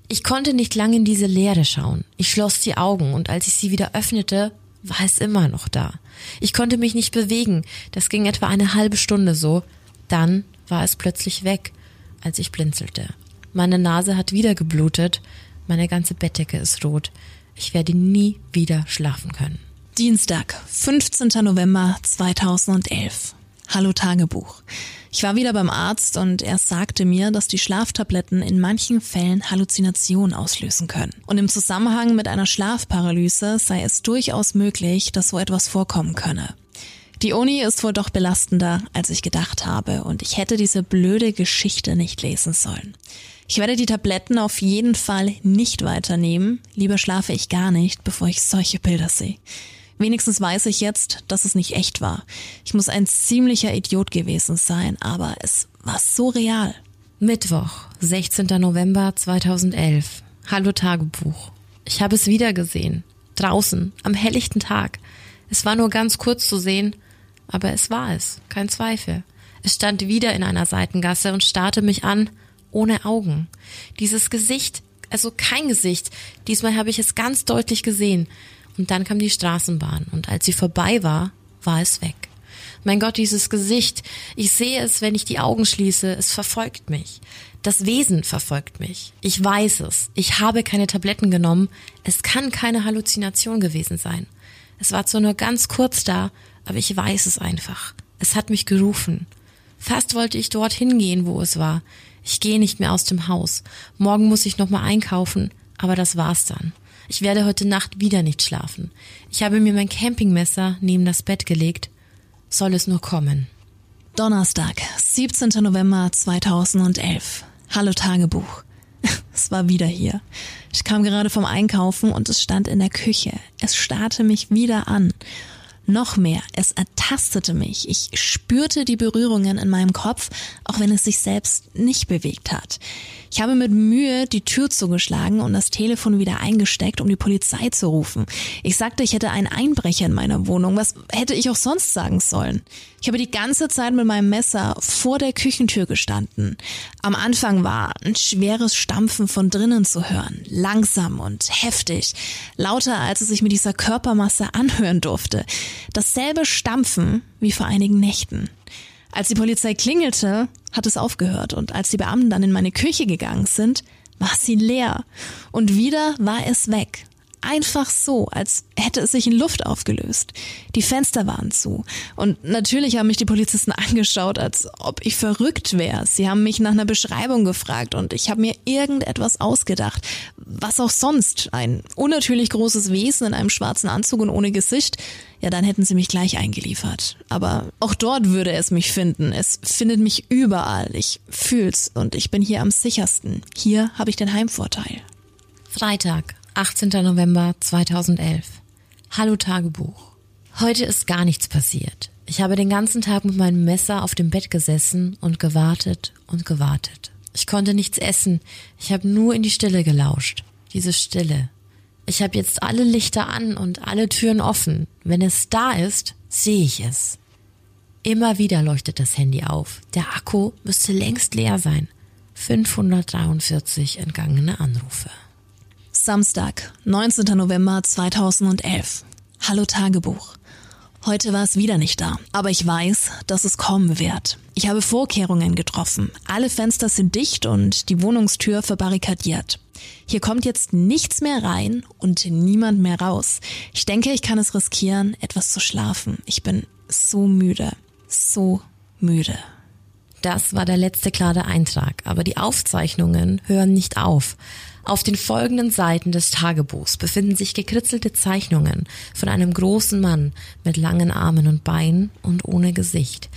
Ich konnte nicht lange in diese Leere schauen. Ich schloss die Augen und als ich sie wieder öffnete, war es immer noch da. Ich konnte mich nicht bewegen. Das ging etwa eine halbe Stunde so. Dann war es plötzlich weg, als ich blinzelte. Meine Nase hat wieder geblutet, meine ganze Bettdecke ist rot. Ich werde nie wieder schlafen können. Dienstag, 15. November 2011. Hallo Tagebuch. Ich war wieder beim Arzt und er sagte mir, dass die Schlaftabletten in manchen Fällen Halluzinationen auslösen können. Und im Zusammenhang mit einer Schlafparalyse sei es durchaus möglich, dass so etwas vorkommen könne. Die Uni ist wohl doch belastender, als ich gedacht habe, und ich hätte diese blöde Geschichte nicht lesen sollen. Ich werde die Tabletten auf jeden Fall nicht weiternehmen. Lieber schlafe ich gar nicht, bevor ich solche Bilder sehe. Wenigstens weiß ich jetzt, dass es nicht echt war. Ich muss ein ziemlicher Idiot gewesen sein, aber es war so real. Mittwoch, 16. November 2011. Hallo Tagebuch. Ich habe es wieder gesehen. Draußen, am helllichten Tag. Es war nur ganz kurz zu sehen, aber es war es, kein Zweifel. Es stand wieder in einer Seitengasse und starrte mich an, ohne Augen. Dieses Gesicht, also kein Gesicht. Diesmal habe ich es ganz deutlich gesehen. Und dann kam die Straßenbahn und als sie vorbei war, war es weg. Mein Gott, dieses Gesicht, ich sehe es, wenn ich die Augen schließe, es verfolgt mich. Das Wesen verfolgt mich. Ich weiß es. Ich habe keine Tabletten genommen. Es kann keine Halluzination gewesen sein. Es war zwar nur ganz kurz da, aber ich weiß es einfach. Es hat mich gerufen. Fast wollte ich dorthin gehen, wo es war. Ich gehe nicht mehr aus dem Haus. Morgen muss ich nochmal einkaufen, aber das war's dann. Ich werde heute Nacht wieder nicht schlafen. Ich habe mir mein Campingmesser neben das Bett gelegt. Soll es nur kommen. Donnerstag, 17. November 2011. Hallo Tagebuch. Es war wieder hier. Ich kam gerade vom Einkaufen und es stand in der Küche. Es starrte mich wieder an. Noch mehr, es ertastete mich. Ich spürte die Berührungen in meinem Kopf, auch wenn es sich selbst nicht bewegt hat. Ich habe mit Mühe die Tür zugeschlagen und das Telefon wieder eingesteckt, um die Polizei zu rufen. Ich sagte, ich hätte einen Einbrecher in meiner Wohnung. Was hätte ich auch sonst sagen sollen? Ich habe die ganze Zeit mit meinem Messer vor der Küchentür gestanden. Am Anfang war ein schweres Stampfen von drinnen zu hören, langsam und heftig, lauter als es sich mit dieser Körpermasse anhören durfte. Dasselbe Stampfen wie vor einigen Nächten. Als die Polizei klingelte, hat es aufgehört und als die Beamten dann in meine Küche gegangen sind, war sie leer. Und wieder war es weg. Einfach so, als hätte es sich in Luft aufgelöst. Die Fenster waren zu. Und natürlich haben mich die Polizisten angeschaut, als ob ich verrückt wäre. Sie haben mich nach einer Beschreibung gefragt und ich habe mir irgendetwas ausgedacht. Was auch sonst. Ein unnatürlich großes Wesen in einem schwarzen Anzug und ohne Gesicht. Ja, dann hätten sie mich gleich eingeliefert. Aber auch dort würde es mich finden. Es findet mich überall. Ich fühl's und ich bin hier am sichersten. Hier habe ich den Heimvorteil. Freitag, 18. November 2011. Hallo Tagebuch. Heute ist gar nichts passiert. Ich habe den ganzen Tag mit meinem Messer auf dem Bett gesessen und gewartet und gewartet. Ich konnte nichts essen. Ich habe nur in die Stille gelauscht. Diese Stille. Ich habe jetzt alle Lichter an und alle Türen offen. Wenn es da ist, sehe ich es. Immer wieder leuchtet das Handy auf. Der Akku müsste längst leer sein. 543 entgangene Anrufe. Samstag, 19. November 2011. Hallo Tagebuch. Heute war es wieder nicht da, aber ich weiß, dass es kommen wird. Ich habe Vorkehrungen getroffen. Alle Fenster sind dicht und die Wohnungstür verbarrikadiert. Hier kommt jetzt nichts mehr rein und niemand mehr raus. Ich denke, ich kann es riskieren, etwas zu schlafen. Ich bin so müde, so müde. Das war der letzte klare Eintrag, aber die Aufzeichnungen hören nicht auf. Auf den folgenden Seiten des Tagebuchs befinden sich gekritzelte Zeichnungen von einem großen Mann mit langen Armen und Beinen und ohne Gesicht.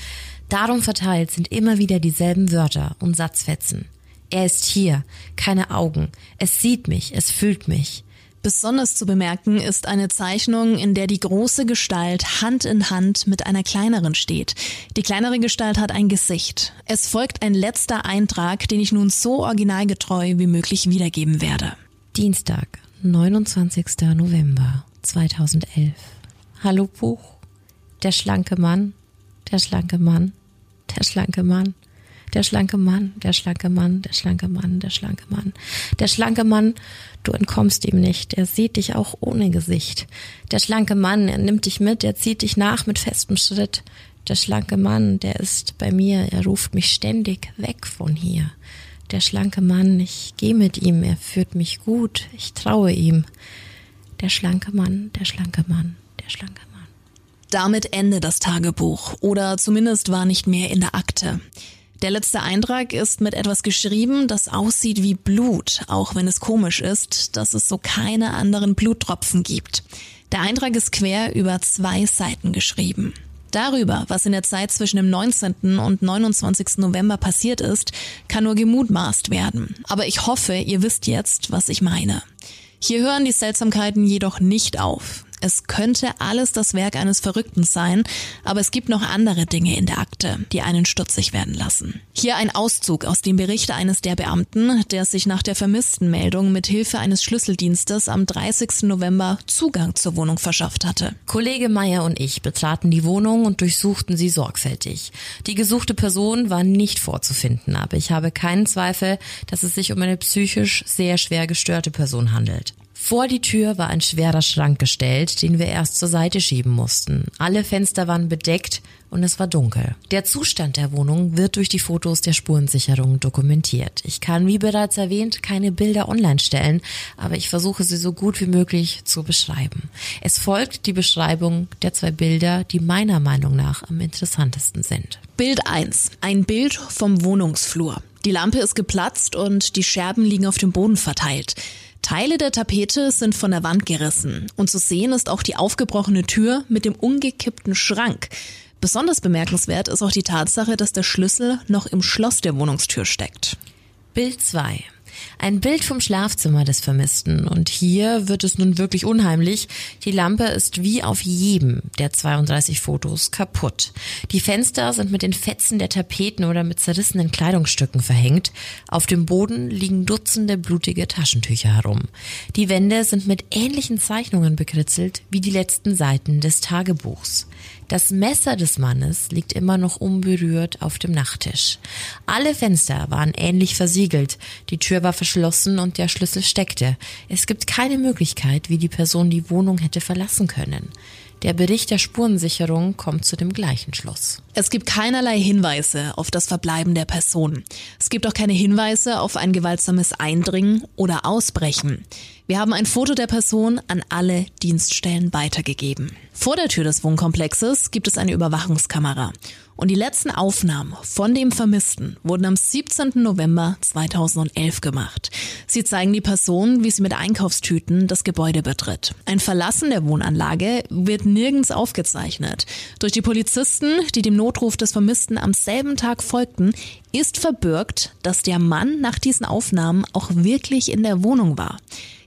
Darum verteilt sind immer wieder dieselben Wörter und Satzfetzen. Er ist hier, keine Augen, es sieht mich, es fühlt mich. Besonders zu bemerken ist eine Zeichnung, in der die große Gestalt Hand in Hand mit einer kleineren steht. Die kleinere Gestalt hat ein Gesicht. Es folgt ein letzter Eintrag, den ich nun so originalgetreu wie möglich wiedergeben werde. Dienstag, 29. November 2011. Hallo Buch. Der schlanke Mann, der schlanke Mann, der schlanke Mann. Der schlanke Mann, der schlanke Mann, der schlanke Mann, der schlanke Mann. Der schlanke Mann, du entkommst ihm nicht. Er sieht dich auch ohne Gesicht. Der schlanke Mann, er nimmt dich mit, er zieht dich nach mit festem Schritt. Der schlanke Mann, der ist bei mir, er ruft mich ständig weg von hier. Der schlanke Mann, ich geh mit ihm, er führt mich gut, ich traue ihm. Der schlanke Mann, der schlanke Mann, der schlanke Mann. Damit Ende das Tagebuch oder zumindest war nicht mehr in der Akte. Der letzte Eintrag ist mit etwas geschrieben, das aussieht wie Blut, auch wenn es komisch ist, dass es so keine anderen Bluttropfen gibt. Der Eintrag ist quer über zwei Seiten geschrieben. Darüber, was in der Zeit zwischen dem 19. und 29. November passiert ist, kann nur gemutmaßt werden. Aber ich hoffe, ihr wisst jetzt, was ich meine. Hier hören die Seltsamkeiten jedoch nicht auf. Es könnte alles das Werk eines Verrückten sein, aber es gibt noch andere Dinge in der Akte, die einen stutzig werden lassen. Hier ein Auszug aus dem Bericht eines der Beamten, der sich nach der vermissten Meldung mit Hilfe eines Schlüsseldienstes am 30. November Zugang zur Wohnung verschafft hatte. Kollege Meier und ich betraten die Wohnung und durchsuchten sie sorgfältig. Die gesuchte Person war nicht vorzufinden, aber ich habe keinen Zweifel, dass es sich um eine psychisch sehr schwer gestörte Person handelt. Vor die Tür war ein schwerer Schrank gestellt, den wir erst zur Seite schieben mussten. Alle Fenster waren bedeckt und es war dunkel. Der Zustand der Wohnung wird durch die Fotos der Spurensicherung dokumentiert. Ich kann, wie bereits erwähnt, keine Bilder online stellen, aber ich versuche sie so gut wie möglich zu beschreiben. Es folgt die Beschreibung der zwei Bilder, die meiner Meinung nach am interessantesten sind. Bild 1. Ein Bild vom Wohnungsflur. Die Lampe ist geplatzt und die Scherben liegen auf dem Boden verteilt. Teile der Tapete sind von der Wand gerissen und zu sehen ist auch die aufgebrochene Tür mit dem umgekippten Schrank. Besonders bemerkenswert ist auch die Tatsache, dass der Schlüssel noch im Schloss der Wohnungstür steckt. Bild 2. Ein Bild vom Schlafzimmer des Vermissten. Und hier wird es nun wirklich unheimlich. Die Lampe ist wie auf jedem der 32 Fotos kaputt. Die Fenster sind mit den Fetzen der Tapeten oder mit zerrissenen Kleidungsstücken verhängt. Auf dem Boden liegen Dutzende blutige Taschentücher herum. Die Wände sind mit ähnlichen Zeichnungen bekritzelt wie die letzten Seiten des Tagebuchs. Das Messer des Mannes liegt immer noch unberührt auf dem Nachttisch. Alle Fenster waren ähnlich versiegelt, die Tür war verschlossen und der Schlüssel steckte. Es gibt keine Möglichkeit, wie die Person die Wohnung hätte verlassen können. Der Bericht der Spurensicherung kommt zu dem gleichen Schluss. Es gibt keinerlei Hinweise auf das Verbleiben der Person. Es gibt auch keine Hinweise auf ein gewaltsames Eindringen oder Ausbrechen. Wir haben ein Foto der Person an alle Dienststellen weitergegeben. Vor der Tür des Wohnkomplexes gibt es eine Überwachungskamera. Und die letzten Aufnahmen von dem Vermissten wurden am 17. November 2011 gemacht. Sie zeigen die Person, wie sie mit Einkaufstüten das Gebäude betritt. Ein Verlassen der Wohnanlage wird nirgends aufgezeichnet. Durch die Polizisten, die dem Notruf des Vermissten am selben Tag folgten, ist verbürgt, dass der Mann nach diesen Aufnahmen auch wirklich in der Wohnung war.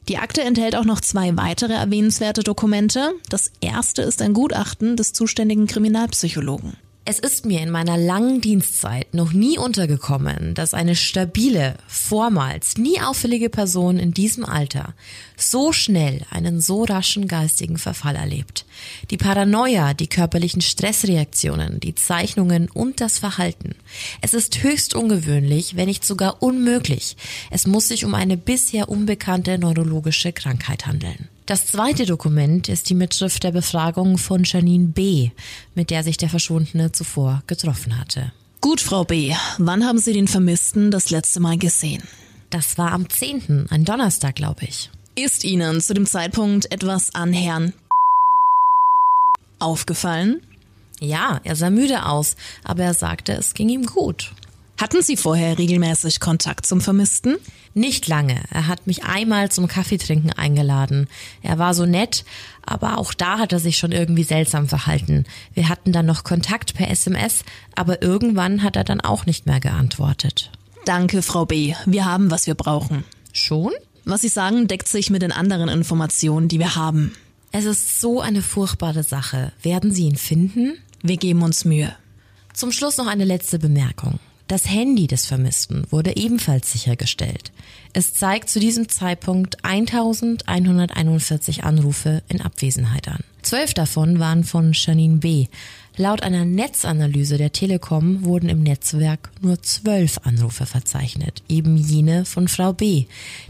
Die Akte enthält auch noch zwei weitere erwähnenswerte Dokumente. Das erste ist ein Gutachten des zuständigen Kriminalpsychologen. Es ist mir in meiner langen Dienstzeit noch nie untergekommen, dass eine stabile, vormals nie auffällige Person in diesem Alter so schnell einen so raschen geistigen Verfall erlebt. Die Paranoia, die körperlichen Stressreaktionen, die Zeichnungen und das Verhalten. Es ist höchst ungewöhnlich, wenn nicht sogar unmöglich. Es muss sich um eine bisher unbekannte neurologische Krankheit handeln. Das zweite Dokument ist die Mitschrift der Befragung von Janine B., mit der sich der Verschwundene zuvor getroffen hatte. Gut, Frau B., wann haben Sie den Vermissten das letzte Mal gesehen? Das war am 10., ein Donnerstag, glaube ich. Ist Ihnen zu dem Zeitpunkt etwas an Herrn aufgefallen? Ja, er sah müde aus, aber er sagte, es ging ihm gut. Hatten Sie vorher regelmäßig Kontakt zum Vermissten? Nicht lange. Er hat mich einmal zum Kaffeetrinken eingeladen. Er war so nett, aber auch da hat er sich schon irgendwie seltsam verhalten. Wir hatten dann noch Kontakt per SMS, aber irgendwann hat er dann auch nicht mehr geantwortet. Danke, Frau B. Wir haben, was wir brauchen. Schon? Was Sie sagen, deckt sich mit den anderen Informationen, die wir haben. Es ist so eine furchtbare Sache. Werden Sie ihn finden? Wir geben uns Mühe. Zum Schluss noch eine letzte Bemerkung. Das Handy des Vermissten wurde ebenfalls sichergestellt. Es zeigt zu diesem Zeitpunkt 1141 Anrufe in Abwesenheit an. Zwölf davon waren von Janine B. Laut einer Netzanalyse der Telekom wurden im Netzwerk nur zwölf Anrufe verzeichnet, eben jene von Frau B.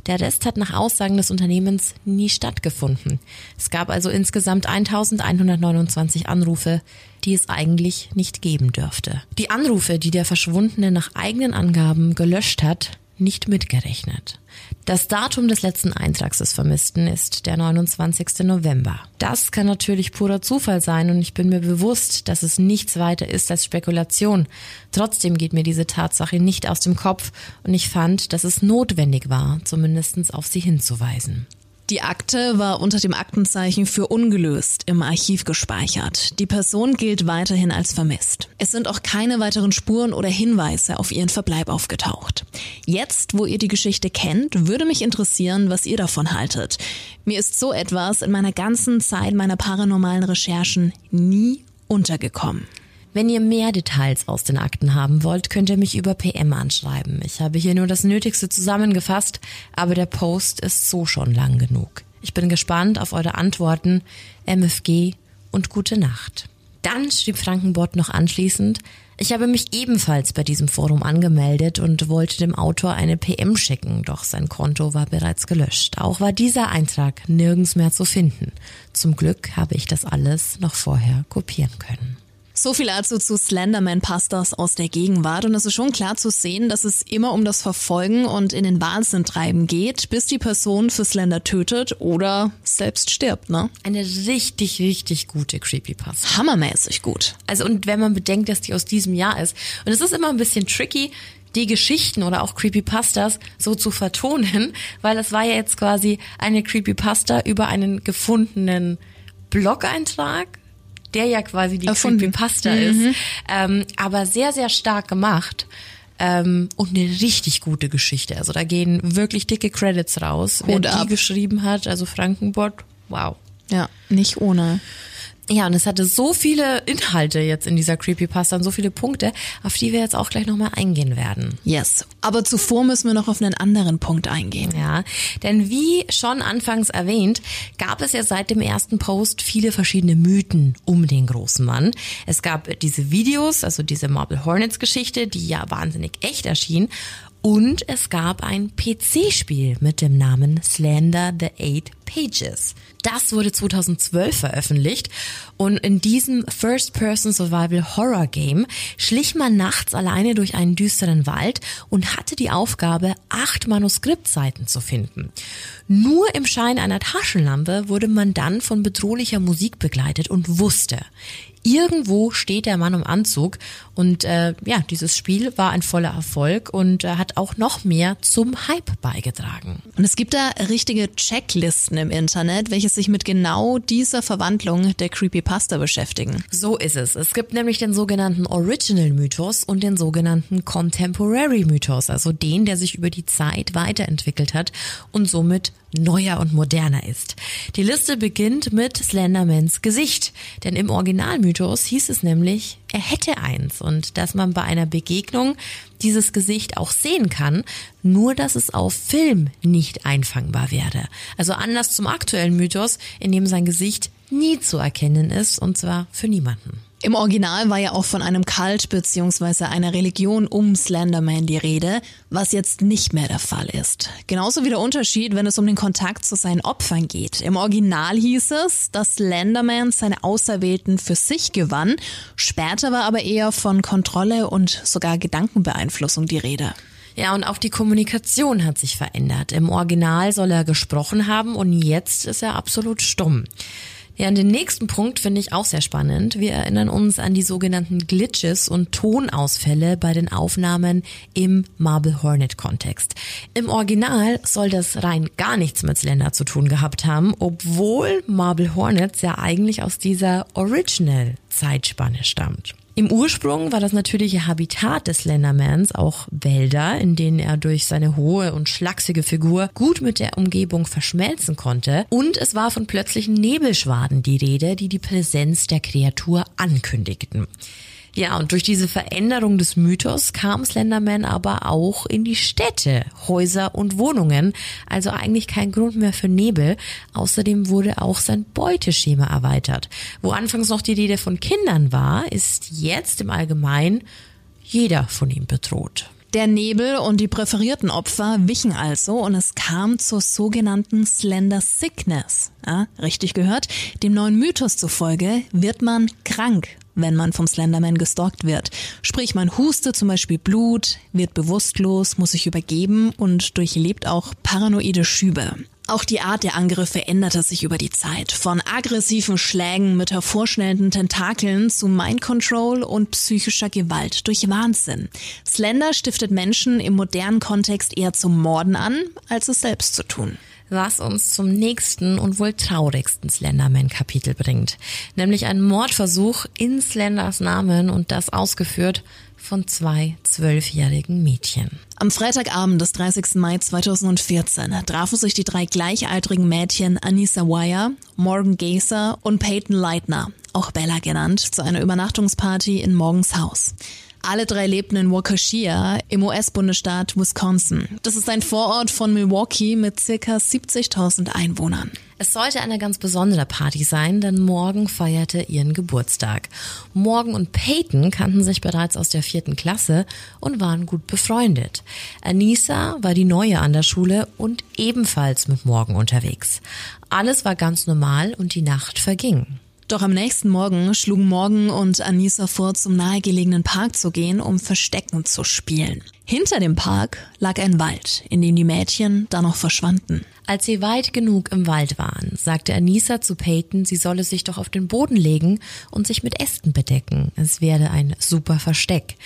Der Rest hat nach Aussagen des Unternehmens nie stattgefunden. Es gab also insgesamt 1129 Anrufe, die es eigentlich nicht geben dürfte. Die Anrufe, die der Verschwundene nach eigenen Angaben gelöscht hat, nicht mitgerechnet. Das Datum des letzten Eintrags des Vermissten ist der 29. November. Das kann natürlich purer Zufall sein und ich bin mir bewusst, dass es nichts weiter ist als Spekulation. Trotzdem geht mir diese Tatsache nicht aus dem Kopf und ich fand, dass es notwendig war, zumindest auf sie hinzuweisen. Die Akte war unter dem Aktenzeichen für ungelöst im Archiv gespeichert. Die Person gilt weiterhin als vermisst. Es sind auch keine weiteren Spuren oder Hinweise auf ihren Verbleib aufgetaucht. Jetzt, wo ihr die Geschichte kennt, würde mich interessieren, was ihr davon haltet. Mir ist so etwas in meiner ganzen Zeit meiner paranormalen Recherchen nie untergekommen. Wenn ihr mehr Details aus den Akten haben wollt, könnt ihr mich über PM anschreiben. Ich habe hier nur das Nötigste zusammengefasst, aber der Post ist so schon lang genug. Ich bin gespannt auf eure Antworten, MFG und gute Nacht. Dann schrieb Frankenbott noch anschließend, Ich habe mich ebenfalls bei diesem Forum angemeldet und wollte dem Autor eine PM schicken, doch sein Konto war bereits gelöscht. Auch war dieser Eintrag nirgends mehr zu finden. Zum Glück habe ich das alles noch vorher kopieren können. So viel also zu Slenderman-Pastas aus der Gegenwart. Und es ist schon klar zu sehen, dass es immer um das Verfolgen und in den Wahnsinn treiben geht, bis die Person für Slender tötet oder selbst stirbt, ne? Eine richtig, richtig gute Creepypasta. Hammermäßig gut. Also und wenn man bedenkt, dass die aus diesem Jahr ist. Und es ist immer ein bisschen tricky, die Geschichten oder auch Creepypastas so zu vertonen, weil es war ja jetzt quasi eine Creepypasta über einen gefundenen Blog-Eintrag der ja quasi die Erfunden. Creepypasta Mhm. ist, ähm, aber sehr, sehr stark gemacht. Ähm, und eine richtig gute Geschichte. Also da gehen wirklich dicke Credits raus. Wer die ab. geschrieben hat, also Frankenbot, wow. Ja, nicht ohne. Ja, und es hatte so viele Inhalte jetzt in dieser Creepypasta und so viele Punkte, auf die wir jetzt auch gleich nochmal eingehen werden. Yes. Aber zuvor müssen wir noch auf einen anderen Punkt eingehen. Ja, denn wie schon anfangs erwähnt, gab es ja seit dem ersten Post viele verschiedene Mythen um den großen Mann. Es gab diese Videos, also diese Marble Hornets Geschichte, die ja wahnsinnig echt erschien. Und es gab ein PC-Spiel mit dem Namen Slender the Eight Pages. Das wurde 2012 veröffentlicht und in diesem First-Person-Survival-Horror-Game schlich man nachts alleine durch einen düsteren Wald und hatte die Aufgabe, acht Manuskriptseiten zu finden. Nur im Schein einer Taschenlampe wurde man dann von bedrohlicher Musik begleitet und wusste, Irgendwo steht der Mann im Anzug und äh, ja, dieses Spiel war ein voller Erfolg und äh, hat auch noch mehr zum Hype beigetragen. Und es gibt da richtige Checklisten im Internet, welche sich mit genau dieser Verwandlung der Creepypasta beschäftigen. So ist es. Es gibt nämlich den sogenannten Original Mythos und den sogenannten Contemporary Mythos, also den, der sich über die Zeit weiterentwickelt hat und somit neuer und moderner ist. Die Liste beginnt mit Slendermans Gesicht, denn im Originalmythos hieß es nämlich, er hätte eins und dass man bei einer Begegnung dieses Gesicht auch sehen kann, nur dass es auf Film nicht einfangbar werde. Also anders zum aktuellen Mythos, in dem sein Gesicht nie zu erkennen ist und zwar für niemanden. Im Original war ja auch von einem Kult bzw. einer Religion um Slenderman die Rede, was jetzt nicht mehr der Fall ist. Genauso wie der Unterschied, wenn es um den Kontakt zu seinen Opfern geht. Im Original hieß es, dass Slenderman seine Auserwählten für sich gewann, später war aber eher von Kontrolle und sogar Gedankenbeeinflussung die Rede. Ja, und auch die Kommunikation hat sich verändert. Im Original soll er gesprochen haben und jetzt ist er absolut stumm. Ja, und den nächsten Punkt finde ich auch sehr spannend. Wir erinnern uns an die sogenannten Glitches und Tonausfälle bei den Aufnahmen im Marble Hornet Kontext. Im Original soll das rein gar nichts mit Slender zu tun gehabt haben, obwohl Marble Hornets ja eigentlich aus dieser Original Zeitspanne stammt. Im Ursprung war das natürliche Habitat des Slendermans auch Wälder, in denen er durch seine hohe und schlachsige Figur gut mit der Umgebung verschmelzen konnte. Und es war von plötzlichen Nebelschwaden die Rede, die die Präsenz der Kreatur ankündigten. Ja, und durch diese Veränderung des Mythos kam Slenderman aber auch in die Städte, Häuser und Wohnungen. Also eigentlich kein Grund mehr für Nebel. Außerdem wurde auch sein Beuteschema erweitert. Wo anfangs noch die Rede von Kindern war, ist jetzt im Allgemeinen jeder von ihm bedroht. Der Nebel und die präferierten Opfer wichen also und es kam zur sogenannten Slender Sickness. Ja, richtig gehört. Dem neuen Mythos zufolge wird man krank, wenn man vom Slenderman gestalkt wird. Sprich, man hustet zum Beispiel Blut, wird bewusstlos, muss sich übergeben und durchlebt auch paranoide Schübe. Auch die Art der Angriffe änderte sich über die Zeit. Von aggressiven Schlägen mit hervorschnellenden Tentakeln zu Mind Control und psychischer Gewalt durch Wahnsinn. Slender stiftet Menschen im modernen Kontext eher zum Morden an, als es selbst zu tun. Was uns zum nächsten und wohl traurigsten Slenderman-Kapitel bringt. Nämlich ein Mordversuch in Slenders Namen und das ausgeführt von zwei zwölfjährigen Mädchen. Am Freitagabend des 30. Mai 2014 trafen sich die drei gleichaltrigen Mädchen Anissa Wire, Morgan Gazer und Peyton Leitner, auch Bella genannt, zu einer Übernachtungsparty in Morgens Haus. Alle drei lebten in Waukesha im US-Bundesstaat Wisconsin. Das ist ein Vorort von Milwaukee mit circa 70.000 Einwohnern. Es sollte eine ganz besondere Party sein, denn Morgan feierte ihren Geburtstag. Morgan und Peyton kannten sich bereits aus der vierten Klasse und waren gut befreundet. Anissa war die Neue an der Schule und ebenfalls mit Morgan unterwegs. Alles war ganz normal und die Nacht verging. Doch am nächsten Morgen schlugen Morgan und Anissa vor, zum nahegelegenen Park zu gehen, um Verstecken zu spielen. Hinter dem Park lag ein Wald, in dem die Mädchen dann noch verschwanden. Als sie weit genug im Wald waren, sagte Anissa zu Peyton, sie solle sich doch auf den Boden legen und sich mit Ästen bedecken. Es werde ein super Versteck.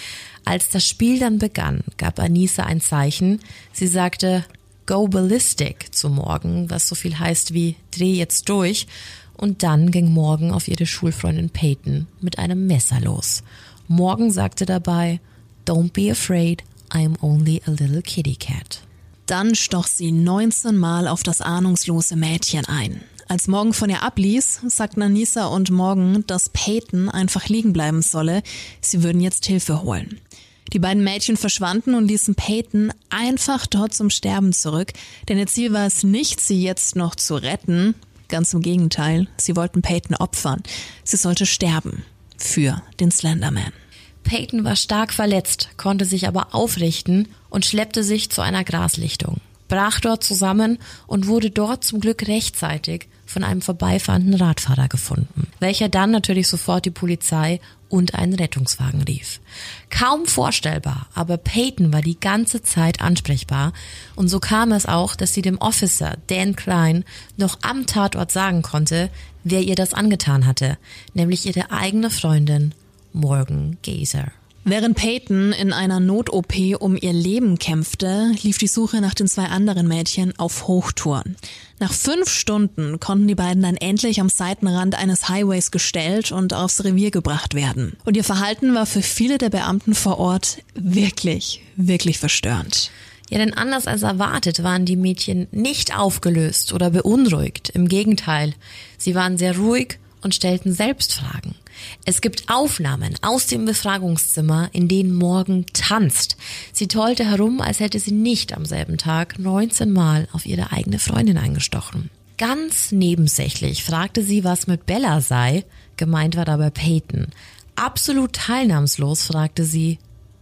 Als das Spiel dann begann, gab Anissa ein Zeichen. Sie sagte, Go ballistic zu Morgan, was so viel heißt wie dreh jetzt durch und dann ging Morgan auf ihre Schulfreundin Peyton mit einem Messer los. Morgan sagte dabei, Don't be afraid, I'm only a little kitty cat. Dann stoch sie 19 Mal auf das ahnungslose Mädchen ein. Als Morgan von ihr abließ, sagten Anissa und Morgan, dass Peyton einfach liegen bleiben solle. Sie würden jetzt Hilfe holen. Die beiden Mädchen verschwanden und ließen Peyton einfach dort zum Sterben zurück, denn ihr Ziel war es nicht, sie jetzt noch zu retten, Ganz im Gegenteil, sie wollten Peyton opfern. Sie sollte sterben. Für den Slenderman. Peyton war stark verletzt, konnte sich aber aufrichten und schleppte sich zu einer Graslichtung, brach dort zusammen und wurde dort zum Glück rechtzeitig von einem vorbeifahrenden Radfahrer gefunden, welcher dann natürlich sofort die Polizei und einen Rettungswagen rief. Kaum vorstellbar, aber Peyton war die ganze Zeit ansprechbar und so kam es auch, dass sie dem Officer Dan Klein noch am Tatort sagen konnte, wer ihr das angetan hatte, nämlich ihre eigene Freundin Morgan Gazer. Während Peyton in einer Not-OP um ihr Leben kämpfte, lief die Suche nach den zwei anderen Mädchen auf Hochtouren. Nach fünf Stunden konnten die beiden dann endlich am Seitenrand eines Highways gestellt und aufs Revier gebracht werden. Und ihr Verhalten war für viele der Beamten vor Ort wirklich, wirklich verstörend. Ja, denn anders als erwartet waren die Mädchen nicht aufgelöst oder beunruhigt. Im Gegenteil, sie waren sehr ruhig und stellten selbst Fragen. Es gibt Aufnahmen aus dem Befragungszimmer, in denen Morgan tanzt. Sie tollte herum, als hätte sie nicht am selben Tag 19 Mal auf ihre eigene Freundin eingestochen. Ganz nebensächlich fragte sie, was mit Bella sei. Gemeint war dabei Peyton. Absolut teilnahmslos fragte sie,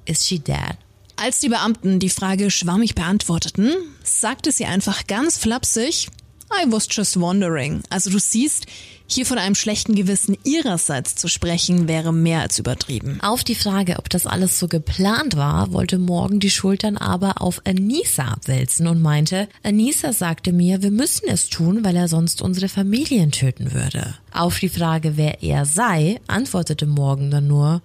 is she dead? Als die Beamten die Frage schwammig beantworteten, sagte sie einfach ganz flapsig, I was just wondering. Also du siehst, hier von einem schlechten Gewissen ihrerseits zu sprechen, wäre mehr als übertrieben. Auf die Frage, ob das alles so geplant war, wollte Morgan die Schultern aber auf Anissa abwälzen und meinte, Anissa sagte mir, wir müssen es tun, weil er sonst unsere Familien töten würde. Auf die Frage, wer er sei, antwortete Morgan dann nur,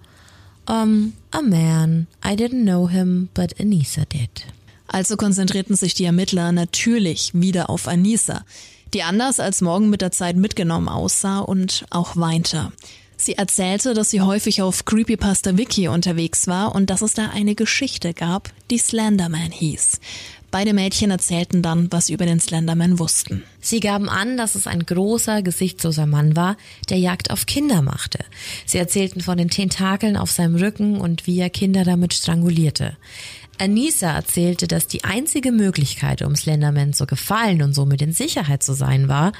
um, a man. I didn't know him, but Anissa did. Also konzentrierten sich die Ermittler natürlich wieder auf Anissa, die anders als morgen mit der Zeit mitgenommen aussah und auch weinte. Sie erzählte, dass sie häufig auf Creepypasta Wiki unterwegs war und dass es da eine Geschichte gab, die Slenderman hieß. Beide Mädchen erzählten dann, was sie über den Slenderman wussten. Sie gaben an, dass es ein großer, gesichtsloser Mann war, der Jagd auf Kinder machte. Sie erzählten von den Tentakeln auf seinem Rücken und wie er Kinder damit strangulierte. Anissa erzählte, dass die einzige Möglichkeit, um Slenderman zu gefallen und somit in Sicherheit zu sein, war,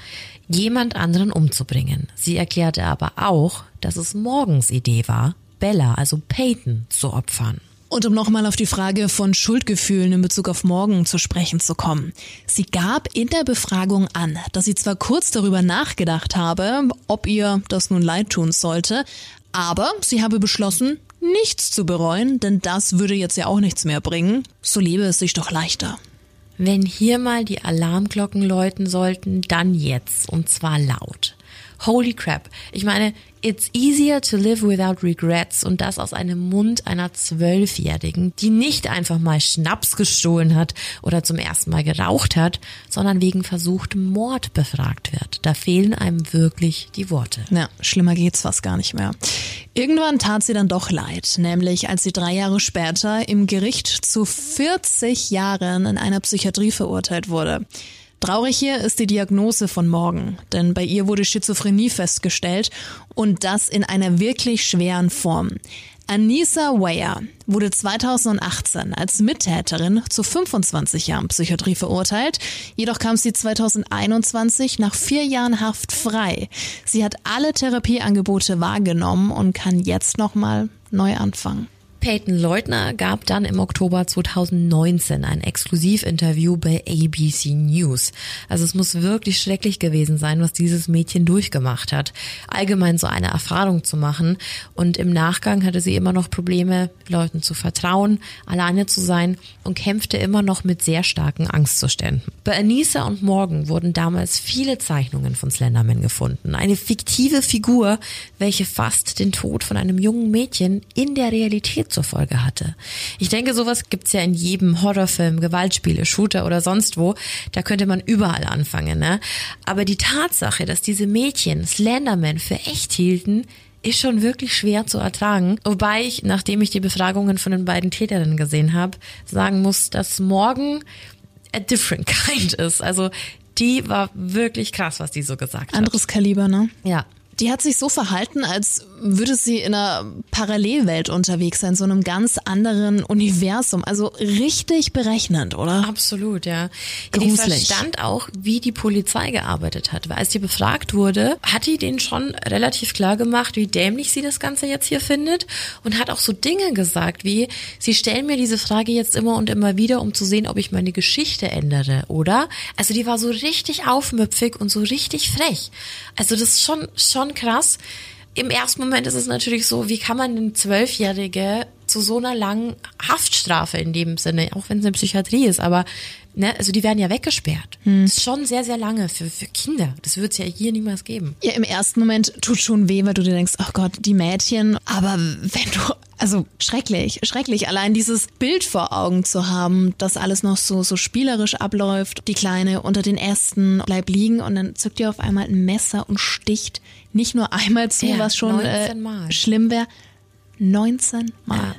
jemand anderen umzubringen. Sie erklärte aber auch, dass es Morgens Idee war, Bella, also Peyton, zu opfern. Und um nochmal auf die Frage von Schuldgefühlen in Bezug auf Morgan zu sprechen zu kommen. Sie gab in der Befragung an, dass sie zwar kurz darüber nachgedacht habe, ob ihr das nun leid tun sollte, aber sie habe beschlossen, nichts zu bereuen, denn das würde jetzt ja auch nichts mehr bringen. So lebe es sich doch leichter. Wenn hier mal die Alarmglocken läuten sollten, dann jetzt und zwar laut. Holy crap. Ich meine, It's easier to live without regrets und das aus einem Mund einer Zwölfjährigen, die nicht einfach mal Schnaps gestohlen hat oder zum ersten Mal geraucht hat, sondern wegen versuchtem Mord befragt wird. Da fehlen einem wirklich die Worte. Ja, schlimmer geht's fast gar nicht mehr. Irgendwann tat sie dann doch leid, nämlich als sie drei Jahre später im Gericht zu 40 Jahren in einer Psychiatrie verurteilt wurde. Traurig hier ist die Diagnose von Morgan, denn bei ihr wurde Schizophrenie festgestellt und das in einer wirklich schweren Form. Anissa Weyer wurde 2018 als Mittäterin zu 25 Jahren Psychiatrie verurteilt. Jedoch kam sie 2021 nach vier Jahren Haft frei. Sie hat alle Therapieangebote wahrgenommen und kann jetzt nochmal neu anfangen. Peyton Leutner gab dann im Oktober 2019 ein Exklusivinterview bei ABC News. Also es muss wirklich schrecklich gewesen sein, was dieses Mädchen durchgemacht hat. Allgemein so eine Erfahrung zu machen. Und im Nachgang hatte sie immer noch Probleme, Leuten zu vertrauen, alleine zu sein und kämpfte immer noch mit sehr starken Angstzuständen. Bei Anissa und Morgan wurden damals viele Zeichnungen von Slenderman gefunden. Eine fiktive Figur, welche fast den Tod von einem jungen Mädchen in der Realität zur Folge hatte. Ich denke, sowas gibt's ja in jedem Horrorfilm, Gewaltspiele, Shooter oder sonst wo. Da könnte man überall anfangen. Ne? Aber die Tatsache, dass diese Mädchen Slenderman für echt hielten, ist schon wirklich schwer zu ertragen. Wobei ich, nachdem ich die Befragungen von den beiden Täterinnen gesehen habe, sagen muss, dass morgen a different kind ist. Also die war wirklich krass, was die so gesagt hat. Anderes Kaliber, ne? Ja. Die hat sich so verhalten, als würde sie in einer Parallelwelt unterwegs sein, so einem ganz anderen Universum. Also richtig berechnend, oder? Absolut, ja. Gruselig. Die verstand auch, wie die Polizei gearbeitet hat. Weil als die befragt wurde, hat die denen schon relativ klar gemacht, wie dämlich sie das Ganze jetzt hier findet und hat auch so Dinge gesagt wie, sie stellen mir diese Frage jetzt immer und immer wieder, um zu sehen, ob ich meine Geschichte ändere, oder? Also die war so richtig aufmüpfig und so richtig frech. Also das ist schon, schon krass. Im ersten Moment ist es natürlich so, wie kann man eine Zwölfjährige zu so einer langen Haftstrafe in dem Sinne, auch wenn es eine Psychiatrie ist, aber ne, also die werden ja weggesperrt. Das ist schon sehr, sehr lange für, für Kinder. Das wird es ja hier niemals geben. Ja, im ersten Moment tut schon weh, weil du dir denkst, oh Gott, die Mädchen. Aber wenn du, also schrecklich, schrecklich, allein dieses Bild vor Augen zu haben, dass alles noch so, so spielerisch abläuft. Die Kleine unter den Ästen bleibt liegen und dann zückt ihr auf einmal ein Messer und sticht nicht nur einmal zu, Ja, was schon äh, 19 Mal. schlimm wäre. 19 Mal.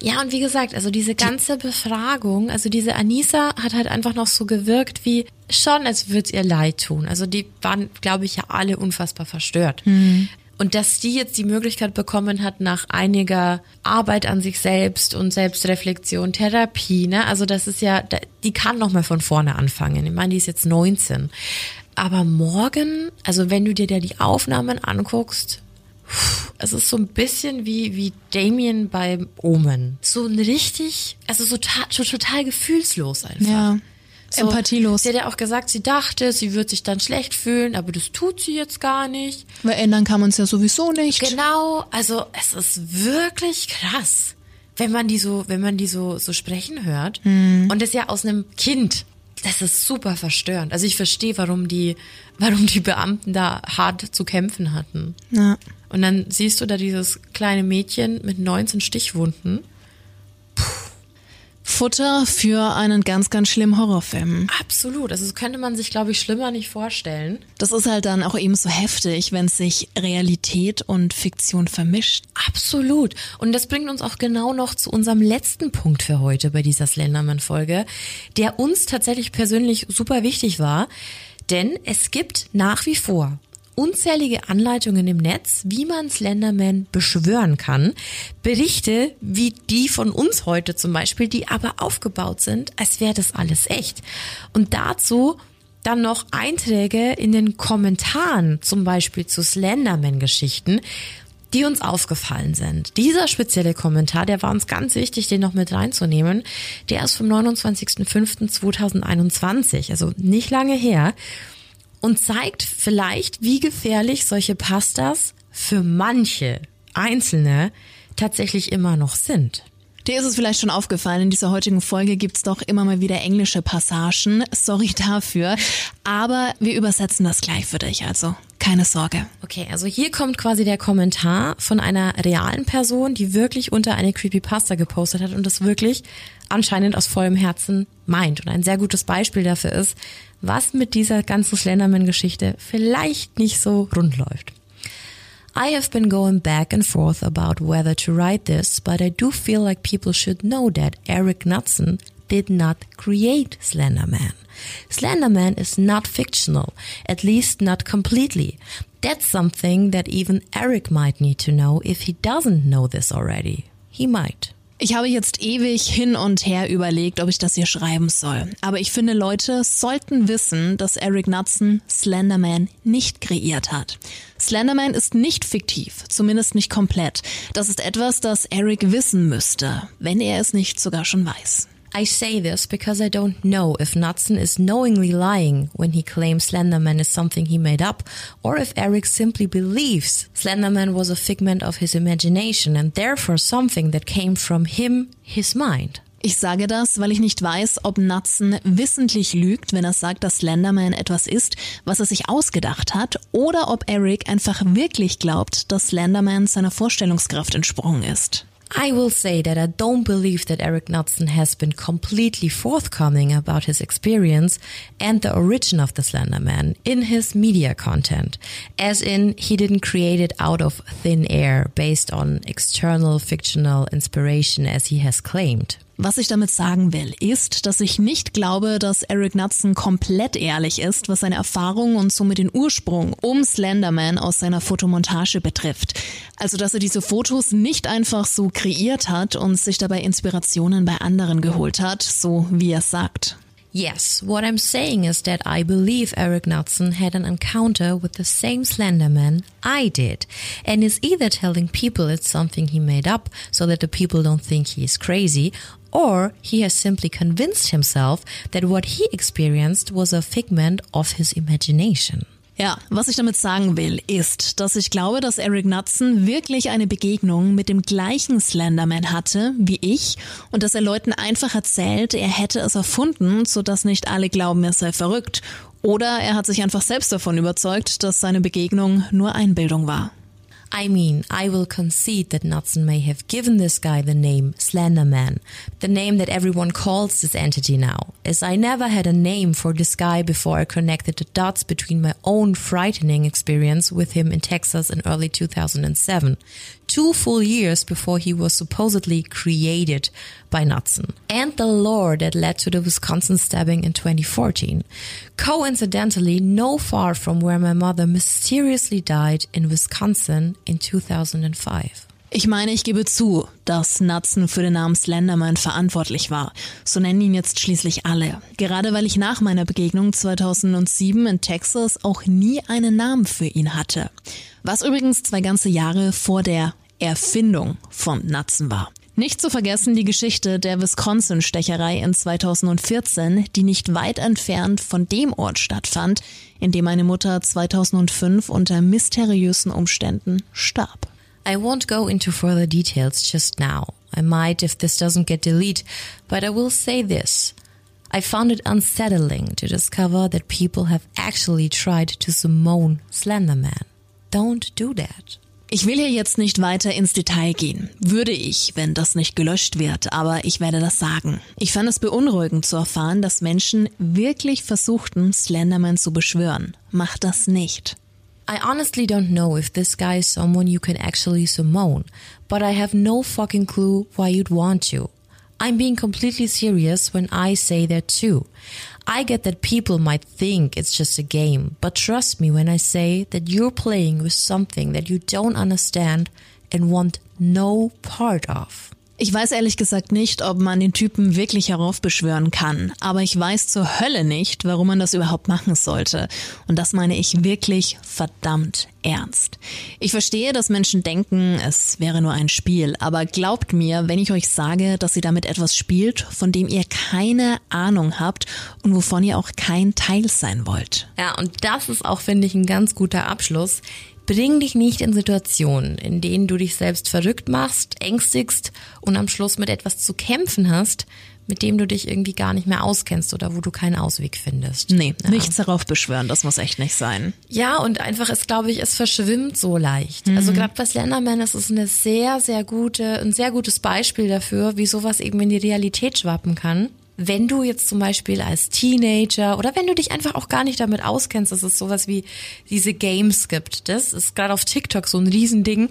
Ja, und wie gesagt, also diese ganze Befragung, also diese Anissa hat halt einfach noch so gewirkt wie schon, als würde es ihr leid tun. Also die waren, glaube ich, ja alle unfassbar verstört. Und dass die jetzt die Möglichkeit bekommen hat, nach einiger Arbeit an sich selbst und Selbstreflexion, Therapie, ne, also das ist ja, die kann noch mal von vorne anfangen. Ich meine, die ist jetzt 19. Aber morgen, also wenn du dir da die Aufnahmen anguckst, es ist so ein bisschen wie, wie Damien bei Omen. So ein richtig, also so, ta- so total gefühlslos einfach. Ja. So, Empathielos. Sie hat ja auch gesagt, sie dachte, sie wird sich dann schlecht fühlen, aber das tut sie jetzt gar nicht. Weil ändern kann man es ja sowieso nicht. Genau, also es ist wirklich krass, wenn man die so, wenn man die so, so sprechen hört. Und das ja aus einem Kind. Das ist super verstörend. Also ich verstehe, warum die, warum die Beamten da hart zu kämpfen hatten. Ja. Und dann siehst du da dieses kleine Mädchen mit 19 Stichwunden. Futter für einen ganz, ganz schlimmen Horrorfilm. Absolut. Also das könnte man sich, glaube ich, schlimmer nicht vorstellen. Das ist halt dann auch eben so heftig, wenn sich Realität und Fiktion vermischt. Absolut. Und das bringt uns auch genau noch zu unserem letzten Punkt für heute bei dieser Slenderman-Folge, der uns tatsächlich persönlich super wichtig war. Denn es gibt nach wie vor unzählige Anleitungen im Netz, wie man Slenderman beschwören kann. Berichte wie die von uns heute zum Beispiel, die aber aufgebaut sind, als wäre das alles echt. Und dazu dann noch Einträge in den Kommentaren, zum Beispiel zu Slenderman-Geschichten, die uns aufgefallen sind. Dieser spezielle Kommentar, der war uns ganz wichtig, den noch mit reinzunehmen. Der ist vom 29.05.2021, also nicht lange her und zeigt vielleicht, wie gefährlich solche Pastas für manche Einzelne tatsächlich immer noch sind. Dir ist es vielleicht schon aufgefallen, in dieser heutigen Folge gibt's doch immer mal wieder englische Passagen. Sorry dafür. Aber wir übersetzen das gleich für dich, also keine Sorge. Okay, also hier kommt quasi der Kommentar von einer realen Person, die wirklich unter eine Creepypasta gepostet hat und das wirklich anscheinend aus vollem Herzen meint. Und ein sehr gutes Beispiel dafür ist, was mit dieser ganzen Slenderman-Geschichte vielleicht nicht so rund läuft. I have been going back and forth about whether to write this, but I do feel like people should know that Eric Knudsen did not create Slenderman. Slenderman is not fictional, at least not completely. That's something that even Eric might need to know if he doesn't know this already. He might. Ich habe jetzt ewig hin und her überlegt, ob ich das hier schreiben soll. Aber ich finde, Leute sollten wissen, dass Eric Knudsen Slenderman nicht kreiert hat. Slenderman ist nicht fiktiv, zumindest nicht komplett. Das ist etwas, das Eric wissen müsste, wenn er es nicht sogar schon weiß. I say this because I don't know if Knudsen is knowingly lying when he claims Slenderman is something he made up, or if Eric simply believes Slenderman was a figment of his imagination and therefore something that came from him, his mind. Ich sage das, weil ich nicht weiß, ob Nutzen wissentlich lügt, wenn er sagt, dass Slenderman etwas ist, was er sich ausgedacht hat, oder ob Eric einfach wirklich glaubt, dass Slenderman seiner Vorstellungskraft entsprungen ist. I will say that I don't believe that Eric Knudsen has been completely forthcoming about his experience and the origin of the Slender Man in his media content. As in, he didn't create it out of thin air based on external fictional inspiration as he has claimed. Was ich damit sagen will, ist, dass ich nicht glaube, dass Eric Knudsen komplett ehrlich ist, was seine Erfahrungen und somit den Ursprung um Slenderman aus seiner Fotomontage betrifft. Also, dass er diese Fotos nicht einfach so kreiert hat und sich dabei Inspirationen bei anderen geholt hat, so wie er sagt. Yes, what I'm saying is that I believe Eric Knudsen had an encounter with the same Slenderman I did, and is either telling people it's something he made up so that the people don't think he is crazy, or he has simply convinced himself that what he experienced was a figment of his imagination. Ja, was ich damit sagen will, ist, dass ich glaube, dass Eric Knudsen wirklich eine Begegnung mit dem gleichen Slenderman hatte wie ich und dass er Leuten einfach erzählt, er hätte es erfunden, sodass nicht alle glauben, er sei verrückt. Oder er hat sich einfach selbst davon überzeugt, dass seine Begegnung nur Einbildung war. I mean, I will concede that Knudsen may have given this guy the name Slenderman, the name that everyone calls this entity now, as I never had a name for this guy before I connected the dots between my own frightening experience with him in Texas in early 2007, two full years before he was supposedly created by Knudsen, and the lore that led to the Wisconsin stabbing in 2014. Coincidentally, no far from where my mother mysteriously died in Wisconsin in 2005. Ich meine, ich gebe zu, dass Nutzen für den Namen Slenderman verantwortlich war. So nennen ihn jetzt schließlich alle. Gerade weil ich nach meiner Begegnung 2007 in Texas auch nie einen Namen für ihn hatte. Was übrigens zwei ganze Jahre vor der Erfindung von Nutzen war. Nicht zu vergessen die Geschichte der Wisconsin-Stecherei in 2014, die nicht weit entfernt von dem Ort stattfand, in dem meine Mutter 2005 unter mysteriösen Umständen starb. I won't go into further details just now. I might if this doesn't get deleted, but I will say this. I found it unsettling to discover that people have actually tried to summon Slenderman. Don't do that. Ich will hier jetzt nicht weiter ins Detail gehen. Würde ich, wenn das nicht gelöscht wird, aber ich werde das sagen. Ich fand es beunruhigend zu erfahren, dass Menschen wirklich versuchten, Slenderman zu beschwören. Macht das nicht. I honestly don't know if this guy is someone you can actually summon, but I have no fucking clue why you'd want to. I'm being completely serious when I say that too. I get that people might think it's just a game, but trust me when I say that you're playing with something that you don't understand and want no part of. Ich weiß ehrlich gesagt nicht, ob man den Typen wirklich heraufbeschwören kann, aber ich weiß zur Hölle nicht, warum man das überhaupt machen sollte. Und das meine ich wirklich verdammt ernst. Ich verstehe, dass Menschen denken, es wäre nur ein Spiel, aber glaubt mir, wenn ich euch sage, dass ihr damit etwas spielt, von dem ihr keine Ahnung habt und wovon ihr auch kein Teil sein wollt. Ja, und das ist auch, finde ich, ein ganz guter Abschluss. Bring dich nicht in Situationen, in denen du dich selbst verrückt machst, ängstigst und am Schluss mit etwas zu kämpfen hast, mit dem du dich irgendwie gar nicht mehr auskennst oder wo du keinen Ausweg findest. Nee, ja. nichts darauf beschwören, das muss echt nicht sein. Ja, und einfach ist, glaube ich, es verschwimmt so leicht. Mhm. Also gerade bei Slenderman ist es eine sehr, sehr gute, ein sehr gutes Beispiel dafür, wie sowas eben in die Realität schwappen kann wenn du jetzt zum Beispiel als Teenager oder wenn du dich einfach auch gar nicht damit auskennst, dass es sowas wie diese Games gibt, das ist gerade auf TikTok so ein Riesending.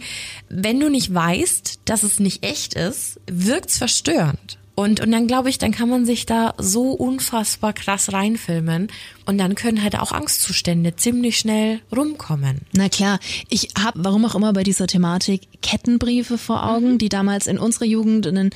Wenn du nicht weißt, dass es nicht echt ist, wirkt's verstörend. Und, und dann glaube ich, dann kann man sich da so unfassbar krass reinfilmen. Und dann können halt auch Angstzustände ziemlich schnell rumkommen. Na klar, ich habe, warum auch immer bei dieser Thematik, Kettenbriefe vor Augen, mhm. die damals in unserer Jugend in den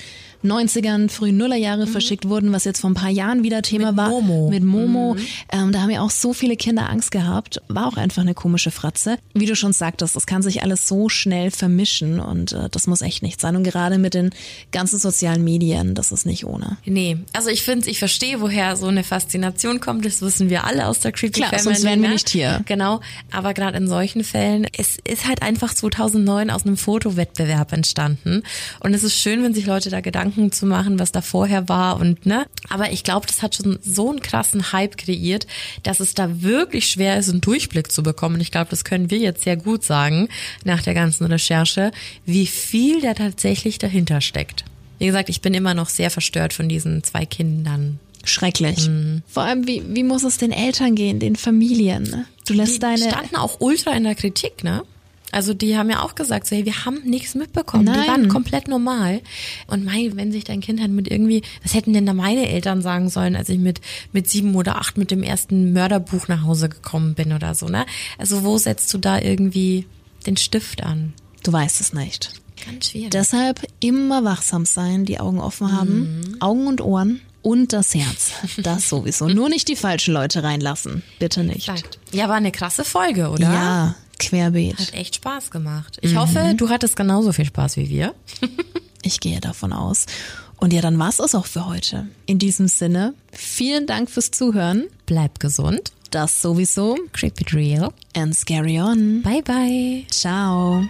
90ern, frühen Nullerjahre mhm. verschickt wurden, was jetzt vor ein paar Jahren wieder Thema Mit war. Momo. Mit Momo. Mhm. Ähm, da haben ja auch so viele Kinder Angst gehabt. War auch einfach eine komische Fratze. Wie du schon sagtest, das kann sich alles so schnell vermischen und äh, das muss echt nicht sein. Und gerade mit den ganzen sozialen Medien, das ist nicht ohne. Nee, also ich finde, ich verstehe, woher so eine Faszination kommt. Das wissen wir alle aus der Creepy Klar, Family. sonst wären wir ne? nicht hier. Genau, aber gerade in solchen Fällen, es ist halt einfach 2009 aus einem Fotowettbewerb entstanden und es ist schön, wenn sich Leute da Gedanken zu machen, was da vorher war und ne. Aber ich glaube, das hat schon so einen krassen Hype kreiert, dass es da wirklich schwer ist, einen Durchblick zu bekommen. Ich glaube, das können wir jetzt sehr gut sagen nach der ganzen Recherche, wie viel da tatsächlich dahinter steckt. Wie gesagt, ich bin immer noch sehr verstört von diesen zwei Kindern. Schrecklich. Mhm. Vor allem, wie, wie muss es den Eltern gehen, den Familien? Ne? Du lässt die deine. standen auch ultra in der Kritik, ne? Also die haben ja auch gesagt, so, hey, wir haben nichts mitbekommen. Nein. Die waren komplett normal. Und mein, wenn sich dein Kind halt mit irgendwie, was hätten denn da meine Eltern sagen sollen, als ich mit, mit sieben oder acht mit dem ersten Mörderbuch nach Hause gekommen bin oder so, ne? Also wo setzt du da irgendwie den Stift an? Du weißt es nicht. Ganz schwierig. Deshalb immer wachsam sein, die Augen offen haben, mhm. Augen und Ohren und das Herz. Das sowieso. Nur nicht die falschen Leute reinlassen. Bitte nicht. Ja, war eine krasse Folge, oder? Ja, querbeet. Hat echt Spaß gemacht. Ich mhm. hoffe, du hattest genauso viel Spaß wie wir. ich gehe davon aus. Und ja, dann war's es auch für heute. In diesem Sinne, vielen Dank fürs Zuhören. Bleib gesund. Das sowieso. Creep it real. And scary on. Bye bye. Ciao.